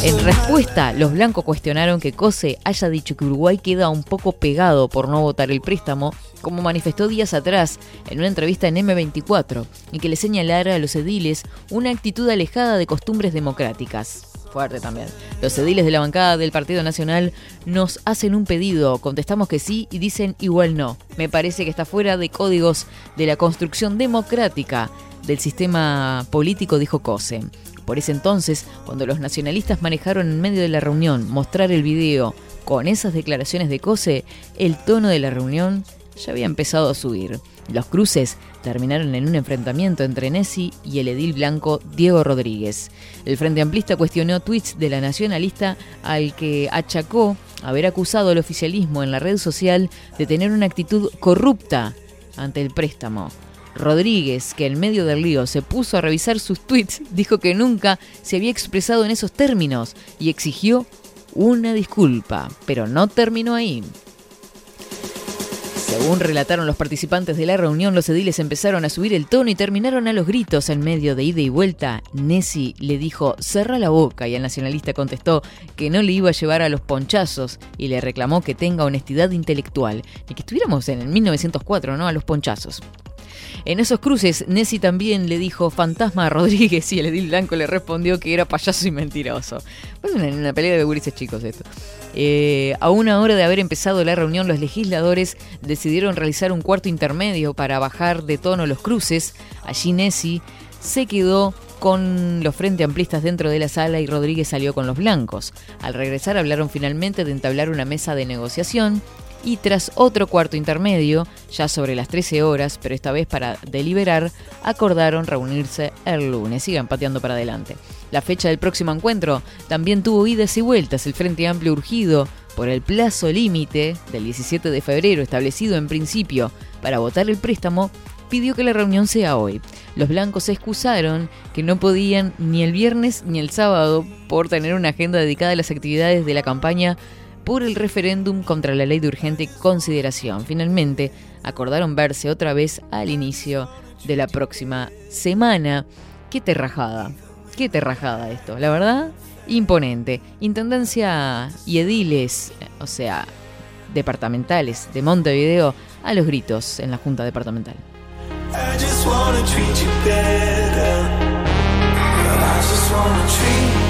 En respuesta, los blancos cuestionaron que Cose haya dicho que Uruguay queda un poco pegado por no votar el préstamo, como manifestó días atrás en una entrevista en M24, y que le señalara a los ediles una actitud alejada de costumbres democráticas. También. Los ediles de la bancada del Partido Nacional nos hacen un pedido, contestamos que sí y dicen igual no. Me parece que está fuera de códigos de la construcción democrática del sistema político, dijo Cose. Por ese entonces, cuando los nacionalistas manejaron en medio de la reunión mostrar el video con esas declaraciones de Cose, el tono de la reunión ya había empezado a subir. Los cruces terminaron en un enfrentamiento entre Nessi y el edil blanco Diego Rodríguez. El Frente Amplista cuestionó tweets de la nacionalista al que achacó haber acusado al oficialismo en la red social de tener una actitud corrupta ante el préstamo. Rodríguez, que en medio del lío se puso a revisar sus tweets, dijo que nunca se había expresado en esos términos y exigió una disculpa, pero no terminó ahí. Según relataron los participantes de la reunión, los ediles empezaron a subir el tono y terminaron a los gritos en medio de ida y vuelta. Nessi le dijo, cerra la boca y el nacionalista contestó que no le iba a llevar a los ponchazos y le reclamó que tenga honestidad intelectual. Y que estuviéramos en el 1904, ¿no? A los ponchazos. En esos cruces, Nessi también le dijo fantasma a Rodríguez y el edil blanco le respondió que era payaso y mentiroso. Es una, pelea de gurises chicos esto. Eh, a una hora de haber empezado la reunión, los legisladores decidieron realizar un cuarto intermedio para bajar de tono los cruces. Allí Nessi se quedó con los frente amplistas dentro de la sala y Rodríguez salió con los blancos. Al regresar hablaron finalmente de entablar una mesa de negociación y tras otro cuarto intermedio, ya sobre las 13 horas, pero esta vez para deliberar, acordaron reunirse el lunes. Sigan pateando para adelante. La fecha del próximo encuentro también tuvo idas y vueltas. El Frente Amplio urgido por el plazo límite del 17 de febrero establecido en principio para votar el préstamo, pidió que la reunión sea hoy. Los blancos excusaron que no podían ni el viernes ni el sábado por tener una agenda dedicada a las actividades de la campaña por el referéndum contra la ley de urgente consideración. Finalmente, acordaron verse otra vez al inicio de la próxima semana. Qué terrajada, qué terrajada esto, la verdad, imponente. Intendencia y ediles, o sea, departamentales de Montevideo, a los gritos en la Junta Departamental. I.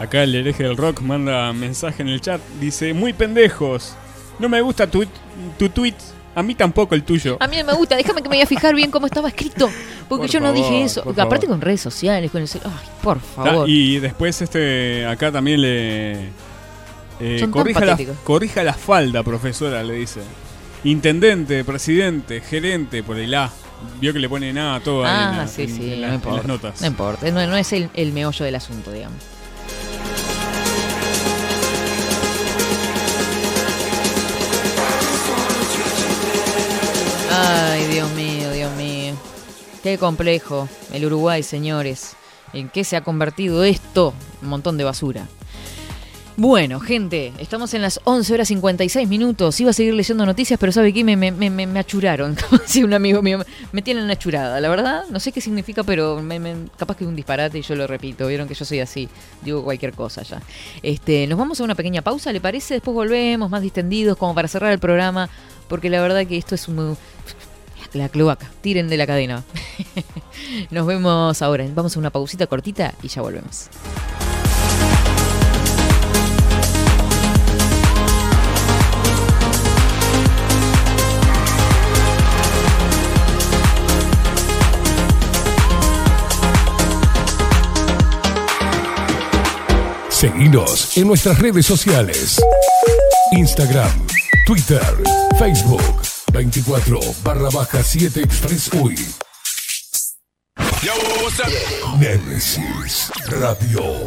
Acá el hereje del rock manda mensaje en el chat. Dice, muy pendejos. No me gusta tu, tu tweet. A mí tampoco el tuyo. A mí no me gusta, déjame que me voy a fijar bien cómo estaba escrito. Porque Por yo no dije eso. Aparte favor. con redes sociales, con el Ay, por Ta- favor. y después este acá también le... eh, corrija, la, corrija la falda, profesora, le dice. Intendente, presidente, gerente, por el A. Vio que le ponen A a todo en, Ah, sí, en- sí, en no importa. las notas. No importa, no, no es el, el meollo del asunto, digamos. Ay, Dios mío, Dios mío. Qué complejo el Uruguay, señores. ¿En qué se ha convertido esto? Un montón de basura. Bueno, gente, estamos en las 11 horas 56 minutos. Iba a seguir leyendo noticias, pero ¿sabe qué? Me, me, me, me- achuraron. Como decía un amigo mío, me tienen achurada. La verdad, no sé qué significa, pero capaz que es un disparate y yo lo repito. Vieron que yo soy así. Digo cualquier cosa ya. Este, nos vamos a una pequeña pausa, ¿le parece? Después volvemos más distendidos como para cerrar el programa. Porque la verdad que esto es un... La cloaca. Tiren de la cadena. Nos vemos ahora. Vamos a una pausita cortita y ya volvemos. Seguinos en nuestras redes sociales. Instagram, Twitter, Facebook, 24 barra baja 7 Express UI. Nemesis Radio.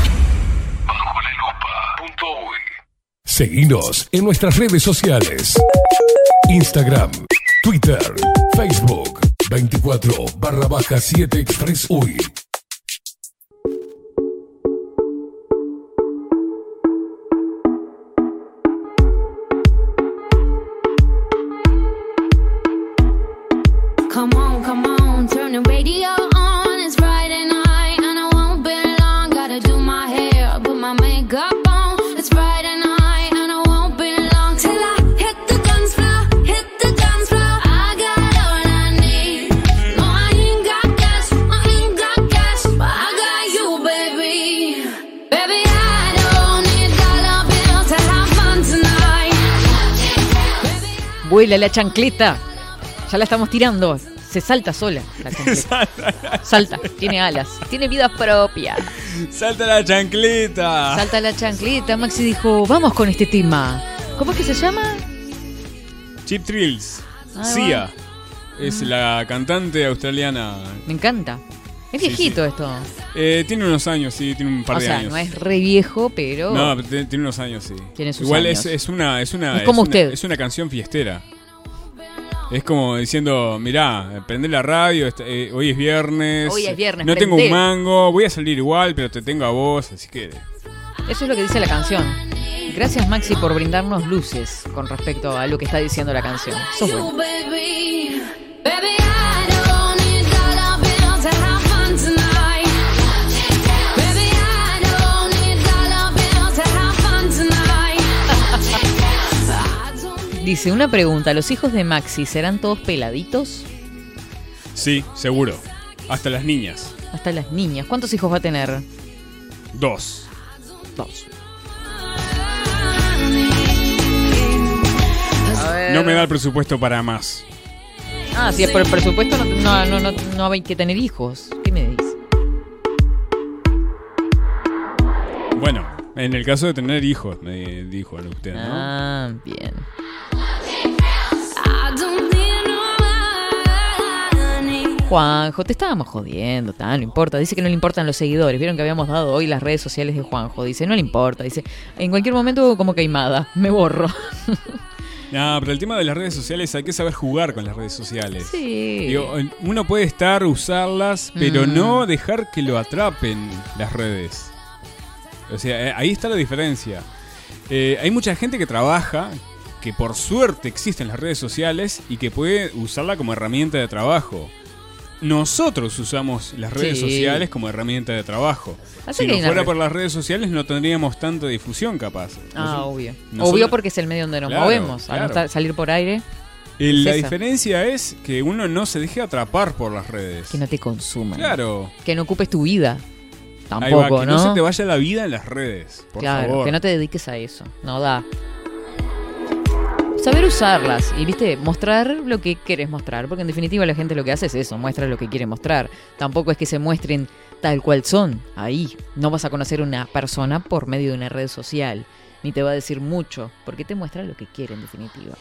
Seguinos en nuestras redes sociales. Instagram, Twitter, Facebook, 24 barra baja 7 Express UI. Come on, come on, turn the radio Vuela la chancleta. Ya la estamos tirando. Se salta sola la chancleta. Salta, tiene alas, tiene vida propia. ¡Salta la chancleta! Salta la chancleta. Maxi dijo, vamos con este tema. ¿Cómo es que se llama? Chip Thrills. Ah, Sia. va. Es la cantante australiana. Me encanta. Es Sí, viejito esto. Eh, tiene unos años, sí, tiene un par O de sea, años. no es re viejo, pero. No, pero tiene unos años, sí. Tiene sus Igual años. Es, es una. Es, una, Es como usted. es una canción fiestera. Es como diciendo, mirá, prende la radio, eh, hoy es viernes. Hoy es viernes, No tengo un mango, voy a salir igual, pero te tengo a vos, así que. Eso es lo que dice la canción. Gracias Maxi por brindarnos luces con respecto a lo que está diciendo la canción. Sos bueno. Dice, una pregunta, ¿los hijos de Maxi serán todos peladitos? Sí, seguro. Hasta las niñas. Hasta las niñas. ¿Cuántos hijos va a tener? Dos. Dos. No me da el presupuesto para más. Ah, si es por el presupuesto, no, no, no, no, no hay que tener hijos. ¿Qué me dices? Bueno, en el caso de tener hijos, me dijo usted, ¿no? Ah, bien. Juanjo, te estábamos jodiendo, tal, no importa. Dice que no le importan los seguidores. Vieron que habíamos dado hoy las redes sociales de Juanjo. Dice, no le importa. Dice, en cualquier momento como queimada, me borro. No, pero el tema de las redes sociales hay que saber jugar con las redes sociales. Sí. Digo, uno puede estar, usarlas, pero Mm. no dejar que lo atrapen las redes. O sea, eh, ahí está la diferencia. Eh, hay mucha gente que trabaja, que por suerte existen las redes sociales y que puede usarla como herramienta de trabajo. Nosotros usamos las redes Sí. sociales como herramienta de trabajo. Así si no fuera por las redes sociales no tendríamos tanta difusión capaz. Ah, obvio. nosotros- Obvio porque es el medio donde nos Claro, movemos. Claro. salir por aire, la diferencia es que uno no se deje atrapar por las redes. que no te consuman. Claro. Que no ocupes tu vida. Tampoco, va, que ¿no? no se te vaya la vida en las redes. Por claro, favor. que no te dediques a eso. No da. Saber usarlas y, viste, mostrar lo que quieres mostrar. Porque en definitiva la gente lo que hace es eso, muestra lo que quiere mostrar. Tampoco es que se muestren tal cual son. Ahí. No vas a conocer una persona por medio de una red social. Ni te va a decir mucho. Porque te muestra lo que quiere en definitiva.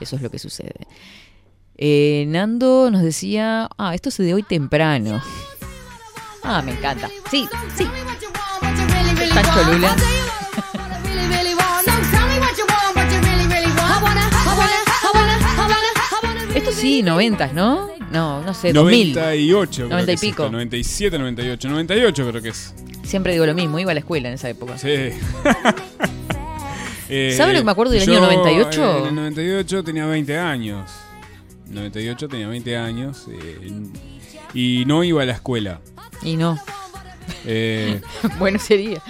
Eso es lo que sucede. Eh, Nando nos decía, ah, esto es de hoy temprano. Ah, me encanta. Sí, sí. Esto sí, noventas, ¿no? No, no sé, 2000. 98, creo 90 y que es pico. esto, 97, 98. 98 creo que es. Siempre digo lo mismo, iba a la escuela en esa época. Sí. Eh, ¿Sabe lo que me acuerdo del año yo, 98? En el 98 tenía 20 años. 98 tenía 20 años. eh, y no iba a la escuela. Y no. Eh, bueno, sería.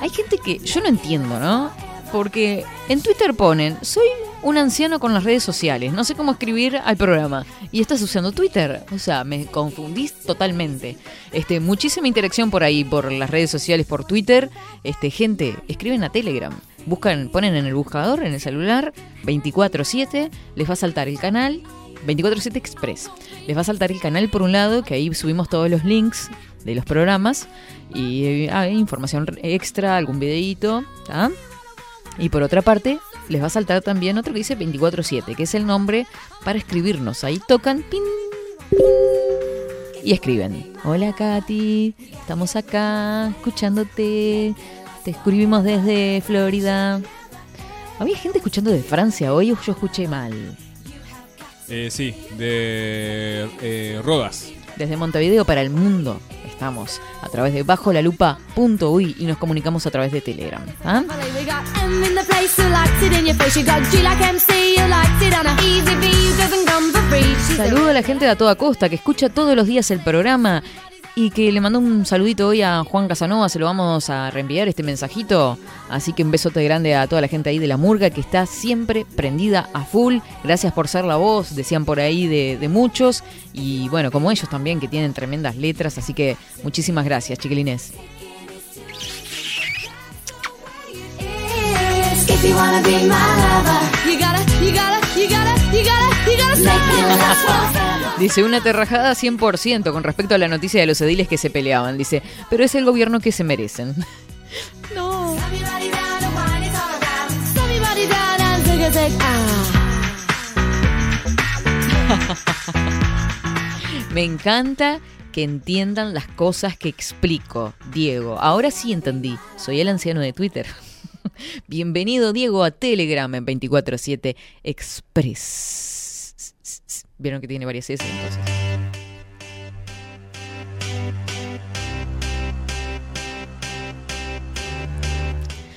Hay gente que yo no entiendo, ¿no? Porque en Twitter ponen, soy un anciano con las redes sociales, no sé cómo escribir al programa. Y estás usando Twitter. O sea, me confundís totalmente. Este, muchísima interacción por ahí, por las redes sociales, por Twitter. Este, gente, escriben a Telegram. Buscan, ponen en el buscador, en el celular, 24-7, les va a saltar el canal, 24-7 Express. Les va a saltar el canal por un lado, que ahí subimos todos los links de los programas y hay información extra, algún videíto, ¿tá? Y por otra parte, les va a saltar también otro que dice 24-7, que es el nombre para escribirnos. Ahí tocan, pin, y escriben. Hola Katy, estamos acá escuchándote. Te escribimos desde Florida. Había gente escuchando de Francia hoy yo escuché mal. Eh, sí, de eh, Rodas. Desde Montevideo para el mundo estamos a través de bajolalupa.uy y nos comunicamos a través de Telegram. ¿ah? Saludo a la gente de A Toda Costa que escucha todos los días el programa y que le mandó un saludito hoy a Juan Casanova, se lo vamos a reenviar este mensajito. Así que un besote grande a toda la gente ahí de la Murga que está siempre prendida a full. Gracias por ser la voz, decían por ahí de, de muchos. Y bueno, como ellos también, que tienen tremendas letras. Así que muchísimas gracias, chiquilines. Dice una terrajada 100% con respecto a la noticia de los ediles que se peleaban. Dice, pero es el gobierno que se merecen. No. Me encanta que entiendan las cosas que explico, Diego. Ahora sí entendí. Soy el anciano de Twitter. Bienvenido, Diego, a Telegram en 247 Express. Vieron que tiene varias S entonces.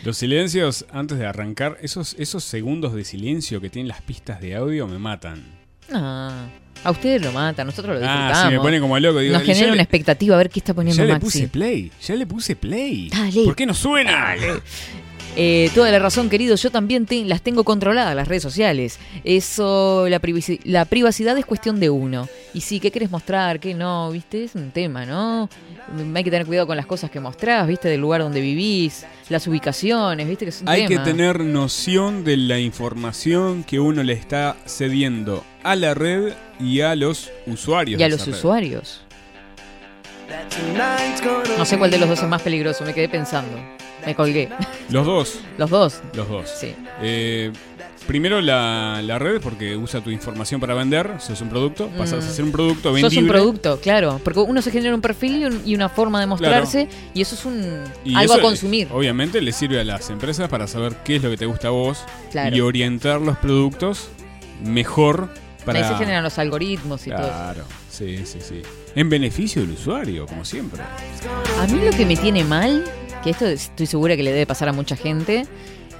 Los silencios antes de arrancar, esos, esos segundos de silencio que tienen las pistas de audio me matan. Ah, a ustedes lo matan, nosotros lo Ah, disfrutamos. sí, me pone como loco, digo, Nos ya genera le- una expectativa a ver qué está poniendo Ya le Maxi. puse play, ya le puse play. Dale. ¿Por qué no suena? Eh, toda la razón, querido. Yo también te- las tengo controladas, las redes sociales. Eso, la, privaci- la privacidad es cuestión de uno. Y sí, ¿qué querés mostrar? ¿Qué no? ¿Viste? Es un tema, ¿no? Mm, Hay que tener cuidado con las cosas que mostrás, ¿viste? Del lugar donde vivís, las ubicaciones, ¿viste? Que es un Hay que tener noción de la información que uno le está cediendo a la red y a los usuarios. Y a los red. usuarios. No sé cuál de los dos es más peligroso, me quedé pensando. Me colgué. Los dos. Los dos. Los dos. Sí. Eh, primero la, la red, porque usa tu información para vender, sos un producto, pasas a Mm. ser un producto vendible. Sos un producto, claro. Porque uno se genera un perfil y, un- y una forma de mostrarse y eso es un Y algo a consumir. Obviamente le sirve a las empresas para saber qué es lo que te gusta a vos Claro. y orientar los productos mejor para... Ahí se generan los algoritmos y todo. eso. Claro, sí, sí, sí. En beneficio del usuario, como siempre. A mí lo que me tiene mal, que esto estoy segura que le debe pasar a mucha gente,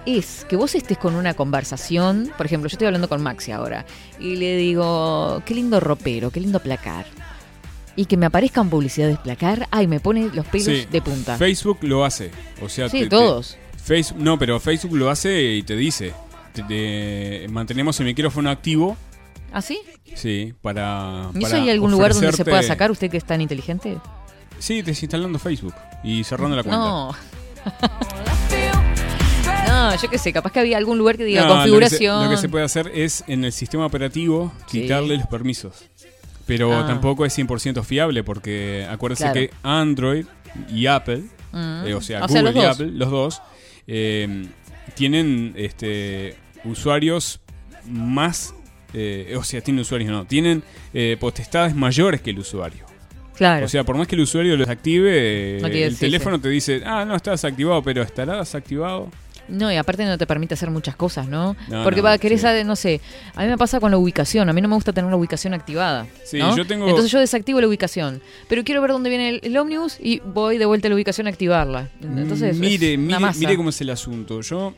es que vos estés con una conversación, por ejemplo, yo estoy hablando con Maxi ahora, y le digo, qué lindo ropero, qué lindo placar. Y que me aparezcan publicidades placar, ay, me pone los pelos Sí, de punta. Facebook lo hace. O sea, Sí, te- te- todos. Facebook, no, pero Facebook lo hace y te dice, te- te- mantenemos el micrófono activo. ¿Ah, sí? Sí, para. ¿Y eso para hay algún lugar donde se pueda sacar usted que es tan inteligente? Sí, desinstalando Facebook y cerrando la cuenta. No. no, yo qué sé, capaz que había algún lugar que diga No, lo que se- configuración. Lo que, se, puede hacer es en el sistema operativo Sí. quitarle los permisos. Pero Ah. tampoco es 100% fiable porque acuérdese Claro. que Android y Apple, Mm. eh, o sea, O sea, Google los y dos. Apple, los dos, eh, tienen este, usuarios más, eh, o sea, tienen usuarios no, tienen eh, potestades mayores que el usuario. Claro. O sea, por más que el usuario los active, No quiere el teléfono te dice, ah, no, está desactivado, pero ¿estará desactivado? No, y aparte no te permite hacer muchas cosas, ¿no? No, Porque no, va, querés, sí. saber, no sé, a mí me pasa con la ubicación, a mí no me gusta tener la ubicación activada. Sí, ¿no? yo tengo- Entonces yo desactivo la ubicación, pero quiero ver dónde viene el, el ómnibus y voy de vuelta a la ubicación a activarla. Entonces, mire, es mire, mire cómo es el asunto. Yo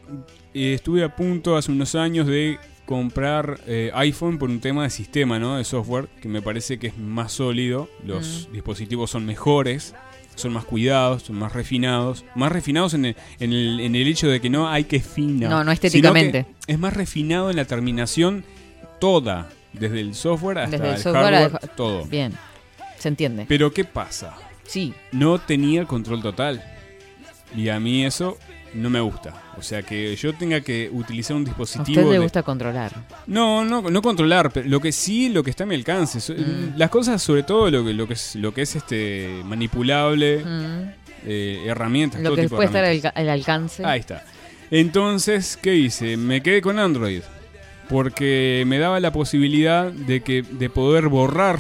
eh, estuve a punto hace unos años de comprar eh, iPhone por un tema de sistema, ¿no? De software, que me parece que es más sólido. Los Mm. dispositivos son mejores, son más cuidados, son más refinados. Más refinados en el, en el, en el hecho de que no hay que fina. No, no estéticamente. Es más refinado en la terminación toda, desde el software hasta Desde el el, software hardware, todo. Bien, se entiende. Pero ¿qué pasa? Sí. No tenía control total. Y a mí eso no me gusta. O sea, que yo tenga que utilizar un A dispositivo... usted le de- gusta controlar. No, no, no controlar, pero lo que sí, lo que está a mi alcance. Mm. Las cosas, sobre todo lo que, lo que es, lo que es este manipulable, Mm. eh, herramientas, Lo todo que tipo de puede estar al, herramientas. al alcance. Ahí está. Entonces, ¿qué hice? Me quedé con Android. Porque me daba la posibilidad de, que, de poder borrar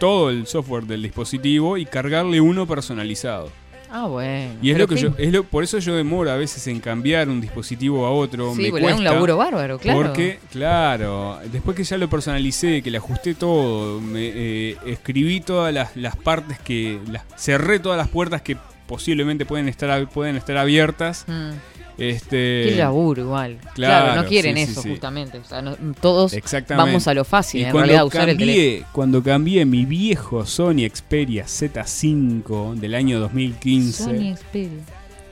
todo el software del dispositivo y cargarle uno personalizado. Ah, bueno. Y es lo que yo, es lo, por eso yo demoro a veces en cambiar un dispositivo a otro. Sí, me porque era un laburo bárbaro, claro. Porque, claro, después que ya lo personalicé, que le ajusté todo, me, eh, escribí todas las, las partes que, las, cerré todas las puertas que posiblemente pueden estar, pueden estar abiertas. Mm. Este, Qué laburo igual. Claro, Claro, no quieren sí, eso sí. justamente. O sea, no- todos vamos a lo fácil, Y en cuando realidad, usar el teléfono. cambié, Cuando cambié mi viejo Sony Xperia Z5 del año 2015, Sony Xperia.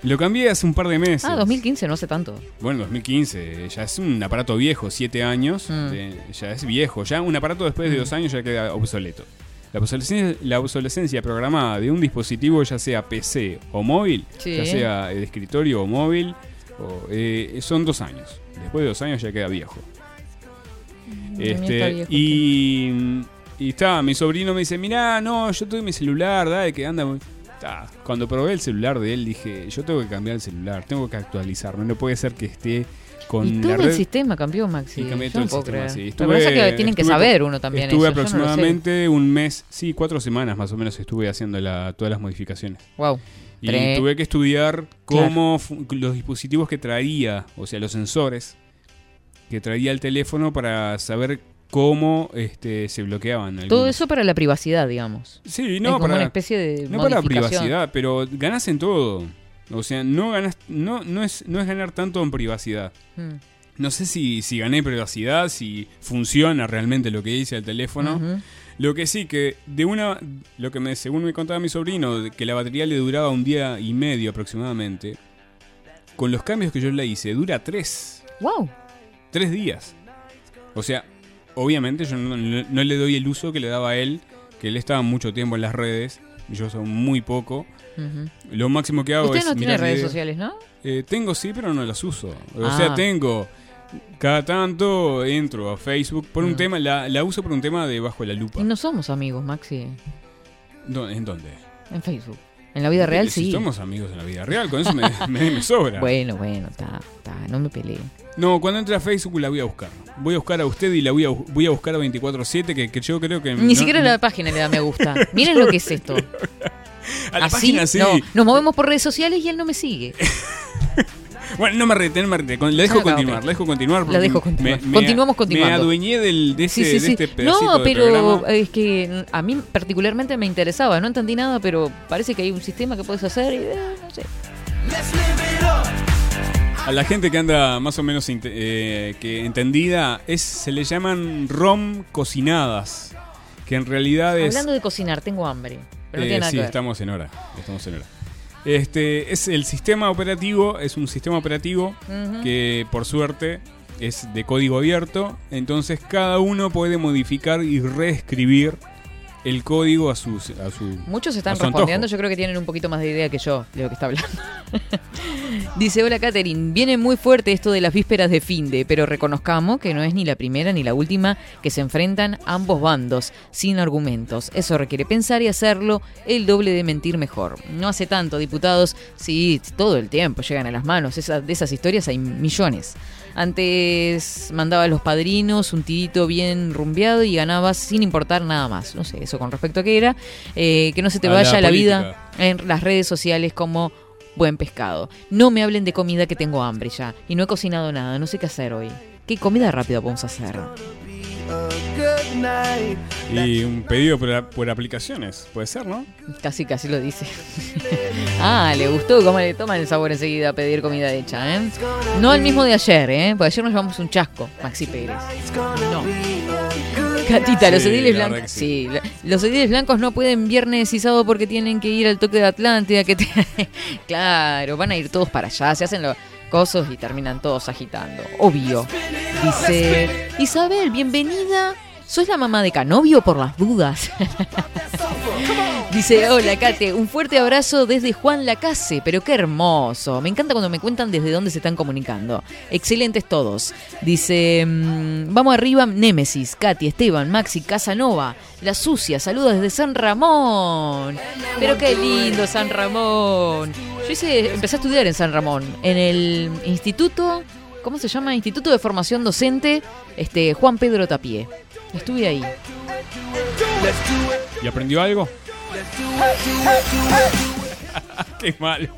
lo cambié hace un par de meses. Ah, 2015, no hace tanto. Bueno, 2015, ya es un aparato viejo, 7 años, Mm. eh, ya es viejo. Ya un aparato después de dos años ya queda obsoleto. La obsolescencia, la obsolescencia programada de un dispositivo, ya sea PC o móvil, ya sea de escritorio o móvil, o, eh, son dos años. Después de dos años ya queda viejo. Mm, Este, viejo, y, y está, mi sobrino me dice, mirá, no, yo tuve mi celular, dale, que anda... muy-". Ta, Cuando probé el celular de él dije, yo tengo que cambiar el celular, tengo que actualizarme, no puede ser que esté con y todo la el sistema cambió, Maxi. Y cambié Yo todo no el sistema, creer. sí. Estuve- que tienen que saber uno también Estuve eso, no aproximadamente un mes, sí, cuatro semanas más o menos estuve haciendo la- todas las modificaciones. Wow. Y Tre- tuve que estudiar cómo los dispositivos que traía, o sea, los sensores que traía el teléfono para saber cómo este, se bloqueaban. Todo eso para la privacidad, digamos. Sí, Es no, como para, una especie de no para modificación. privacidad, pero ganas en todo. O sea, no ganas, no, no es, no es ganar tanto en privacidad. Mm. No sé si, si gané privacidad, si funciona realmente lo que dice el teléfono. Ujú. Lo que sí, que de una. Lo que me, según me contaba mi sobrino, que la batería le duraba un día y medio aproximadamente. con los cambios que yo le hice, dura tres. Wow. Tres días. O sea, obviamente yo no, no- no le doy el uso que le daba a él, que él estaba mucho tiempo en las redes, yo soy muy poco. Lo máximo que hago Usted es no tiene redes videos. sociales, ¿no? Eh, tengo sí, pero no las uso. O Ah. sea, tengo. Cada tanto entro a Facebook por un Mm. tema, la, la uso por un tema de bajo la lupa. Y no somos amigos, Maxi. ¿Dó- ¿En dónde? En Facebook. En la vida real Si sí. somos amigos en la vida real, con eso me, me- me sobra. Bueno, bueno, está, está, no me peleé. No, cuando entre a Facebook la voy a buscar. Voy a buscar a usted y la voy a, bu- voy a buscar a 24-7, que, que yo creo que. Ni no- siquiera la página le da me gusta. Miren lo que es esto. A la Así, página sí. No, nos movemos por redes sociales y él no me sigue. Bueno, no me rete, no me rete. La dejo Ah, ok. continuar, la dejo continuar. La porque dejo continuar. me- me- Continuamos continuando. Me adueñé del, de, Sí, ese, sí, de este pedacito No, pero es que a mí particularmente me interesaba. No entendí nada, pero parece que hay un sistema que puedes hacer y eh, no sé. A la gente que anda más o menos eh, que entendida, es, se le llaman ROM cocinadas. Que en realidad es. Hablando de cocinar, tengo hambre. Pero no Eh, tiene nada sí, que ver. estamos en hora. Estamos en hora. Este es el sistema operativo, es un sistema operativo que por suerte es de código abierto, entonces cada uno puede modificar y reescribir el código a su a su Muchos están respondiendo, yo creo que tienen un poquito más de idea que yo de lo que está hablando. Dice, hola Katherine, viene muy fuerte esto de las vísperas de finde, pero reconozcamos que no es ni la primera ni la última que se enfrentan ambos bandos, sin argumentos. Eso requiere pensar y hacerlo el doble de mentir mejor. No hace tanto, diputados, sí, todo el tiempo llegan a las manos, Esa- de esas historias hay millones. Antes mandaba a los padrinos un tirito bien rumbeado y ganabas sin importar nada más. No sé, eso con respecto a qué era. Eh, que no se te A la vaya la, vida en las redes sociales como buen pescado. No me hablen de comida que tengo hambre ya. Y no he cocinado nada, no sé qué hacer hoy. ¿Qué comida rápida podemos hacer? Y un pedido por, por aplicaciones, puede ser, ¿no? Casi, casi lo dice. ah, le gustó cómo le toman el sabor enseguida a pedir comida hecha, ¿eh? No al mismo de ayer, ¿eh? Porque ayer nos llevamos un chasco, Maxi Pérez. No. Catita, los ediles la blancos. Sí, los ediles blancos no pueden viernes y sábado porque tienen que ir al toque de Atlántida. Que te- claro, van a ir todos para allá, se hacen los cosos y terminan todos agitando. Obvio. Dice Isabel, bienvenida. ¿Sos la mamá de Canovio por las dudas? Dice, hola Kate, un fuerte abrazo desde Juan Lacase, pero qué hermoso. Me encanta cuando me cuentan desde dónde se están comunicando. Excelentes todos. Dice, mm, vamos arriba, Némesis, Katy, Esteban, Maxi, Casanova, La Sucia, saludos desde San Ramón. Pero qué lindo San Ramón. Yo hice, empecé a estudiar en San Ramón, en el instituto, ¿cómo se llama? Instituto de Formación Docente, este, Juan Pedro Tapié. Estuve ahí. ¿Y aprendió algo? Qué malo.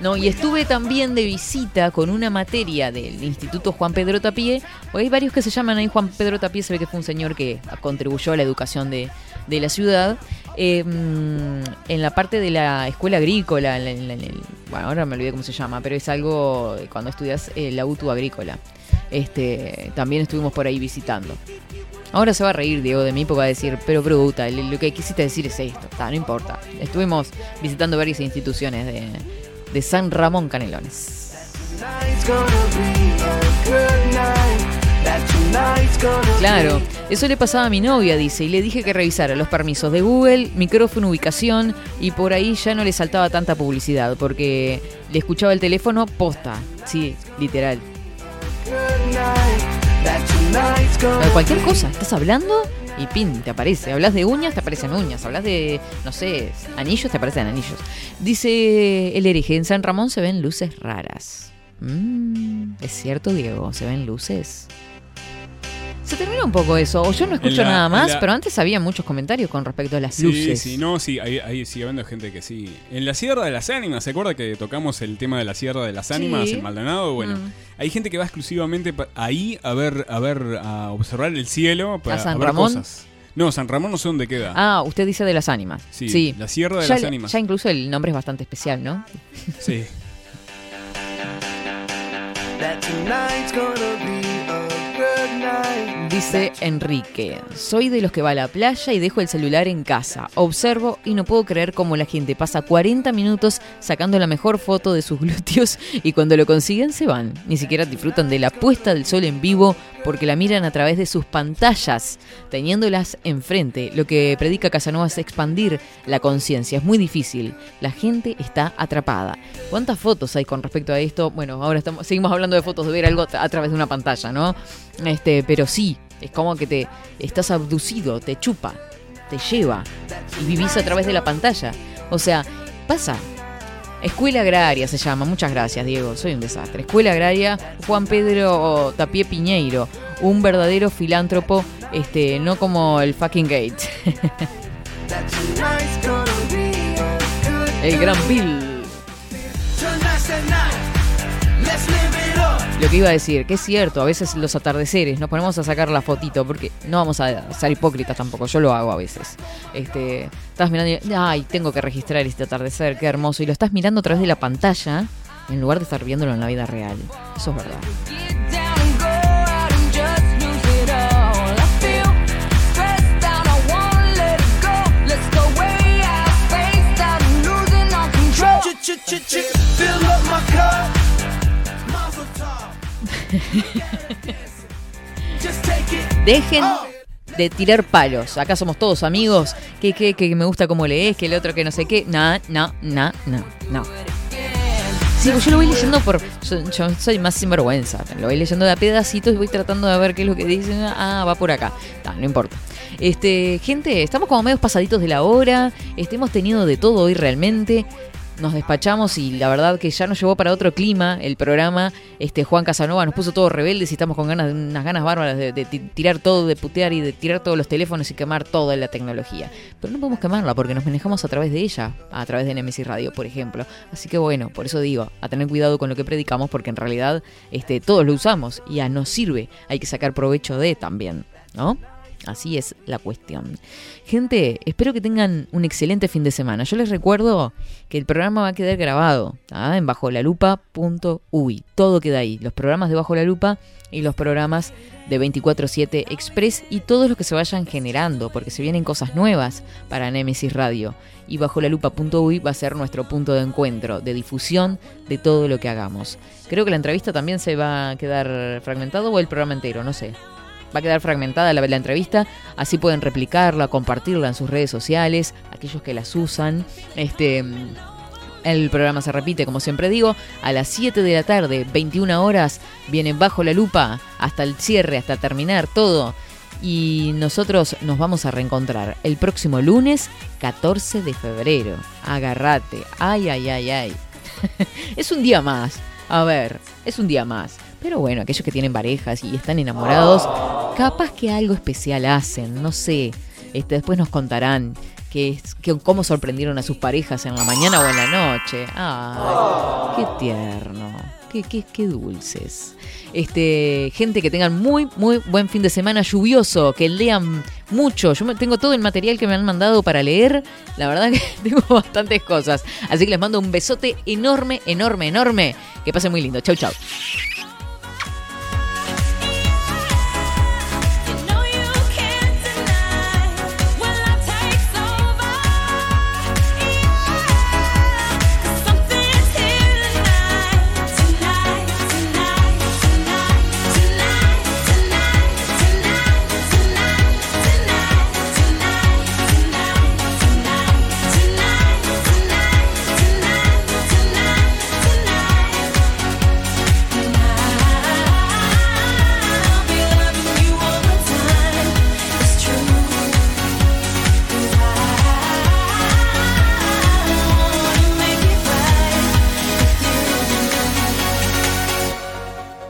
No, y estuve también de visita con una materia del Instituto Juan Pedro Tapie. Porque hay varios que se llaman ahí Juan Pedro Tapie, se ve que fue un señor que contribuyó a la educación de, de la ciudad. Eh, mm, en la parte de la escuela agrícola, en la- en la- en el- bueno, ahora me olvidé cómo se llama, pero es algo eh, cuando estudias eh, la UTU agrícola. Este, también estuvimos por ahí visitando. Ahora se va a reír Diego de mí porque va a decir, pero bruta, lo que quisiste decir es esto. Ta, no importa. Estuvimos visitando varias instituciones de, de San Ramón Canelones. Claro, eso le pasaba a mi novia, dice, y le dije que revisara los permisos de Google, micrófono, ubicación, y por ahí ya no le saltaba tanta publicidad, porque le escuchaba el teléfono posta, sí, literal. De cualquier cosa, estás hablando y pin, te aparece. Hablas de uñas, te aparecen uñas. Hablas de, no sé, anillos, te aparecen anillos. Dice el hereje, en San Ramón se ven luces raras. Mm, es cierto, Diego, se ven luces. Se termina un poco eso, o yo no escucho la- nada más, la- pero antes había muchos comentarios con respecto a las Sí, luces. sí, no, sí, ahí, ahí sigue habiendo gente que sí. En la Sierra de las Ánimas, ¿se acuerda que tocamos el tema de la Sierra de las Ánimas Sí. en Maldonado? Bueno, Mm. hay gente que va exclusivamente ahí a ver, a ver, a observar el cielo para ¿A San ver Ramón? cosas. No, San Ramón no sé dónde queda. Ah, usted dice de las ánimas. Sí, la Sierra de Ya las Ánimas. Ya incluso el nombre es bastante especial, ¿no? Sí. Dice Enrique, soy de los que va a la playa y dejo el celular en casa. Observo y no puedo creer cómo la gente pasa 40 minutos sacando la mejor foto de sus glúteos y cuando lo consiguen se van. Ni siquiera disfrutan de la puesta del sol en vivo porque la miran a través de sus pantallas, teniéndolas enfrente. Lo que predica Casanova es expandir la conciencia. Es muy difícil. La gente está atrapada. ¿Cuántas fotos hay con respecto a esto? Bueno, ahora seguimos hablando de fotos de ver algo a través de una pantalla, ¿no? Este, pero sí, es como que te estás abducido, te chupa, te lleva y vivís a través de la pantalla. O sea, pasa. Escuela Agraria se llama, muchas gracias Diego, soy un desastre. Escuela Agraria, Juan Pedro Tapié Piñeiro, un verdadero filántropo, este, no como el fucking Gates. el gran Bill. Lo que iba a decir, que es cierto, a veces los atardeceres nos ponemos a sacar la fotito, porque no vamos a ser hipócritas tampoco, yo lo hago a veces. Este, estás mirando y, ay, tengo que registrar este atardecer, qué hermoso, y lo estás mirando a través de la pantalla en lugar de estar viéndolo en la vida real. Eso es verdad. Fill up my cup. Dejen de tirar palos. Acá somos todos amigos. Que, que, que me gusta cómo lees, que el otro que no sé qué. No, no, no, no, no. Sí, pues yo lo voy leyendo por. Yo, soy más sinvergüenza. Lo voy leyendo de pedacitos y voy tratando de ver qué es lo que dicen. Ah, va por acá. Ta, no importa. Este, gente, estamos como medios pasaditos de la hora. Este, hemos tenido de todo hoy realmente. Nos despachamos y la verdad que ya nos llevó para otro clima el programa. Este Juan Casanova nos puso todos rebeldes y estamos con ganas unas ganas bárbaras de, de ti- tirar todo, de putear y de tirar todos los teléfonos y quemar toda la tecnología. Pero no podemos quemarla porque nos manejamos a través de ella, a través de Nemesis Radio, por ejemplo. Así que bueno, por eso digo, a tener cuidado con lo que predicamos porque en realidad este, todos lo usamos y a nos sirve. Hay que sacar provecho de también, ¿no? Así es la cuestión. Gente, espero que tengan un excelente fin de semana. Yo les recuerdo que el programa va a quedar grabado en bajolalupa.uy. Todo queda ahí. Los programas de Bajo la Lupa y los programas de 24-7 Express y todos los que se vayan generando, porque se vienen cosas nuevas para Nemesis Radio. Y bajolalupa.uy va a ser nuestro punto de encuentro, de difusión de todo lo que hagamos. Creo que la entrevista también se va a quedar fragmentado o el programa entero, no sé va a quedar fragmentada la, entrevista, así pueden replicarla, compartirla en sus redes sociales, aquellos que las usan. Este el programa se repite, como siempre digo, a las 7 de la tarde, 21 horas, vienen bajo la lupa hasta el cierre, hasta terminar todo. Y nosotros nos vamos a reencontrar el próximo lunes, 14 de febrero. Agarrate. Ay, ay, ay, ay. es un día más. A ver, es un día más. Pero bueno, aquellos que tienen parejas y están enamorados, capaz que algo especial hacen, no sé. Este, después nos contarán que, que- cómo sorprendieron a sus parejas en la mañana o en la noche. Ay, qué tierno, qué, qué, dulces. Este, gente que tengan muy, muy buen fin de semana lluvioso, que lean mucho. Yo tengo todo el material que me han mandado para leer. La verdad que tengo bastantes cosas. Así que les mando un besote enorme, enorme, enorme. Que pasen muy lindo. Chau, chau.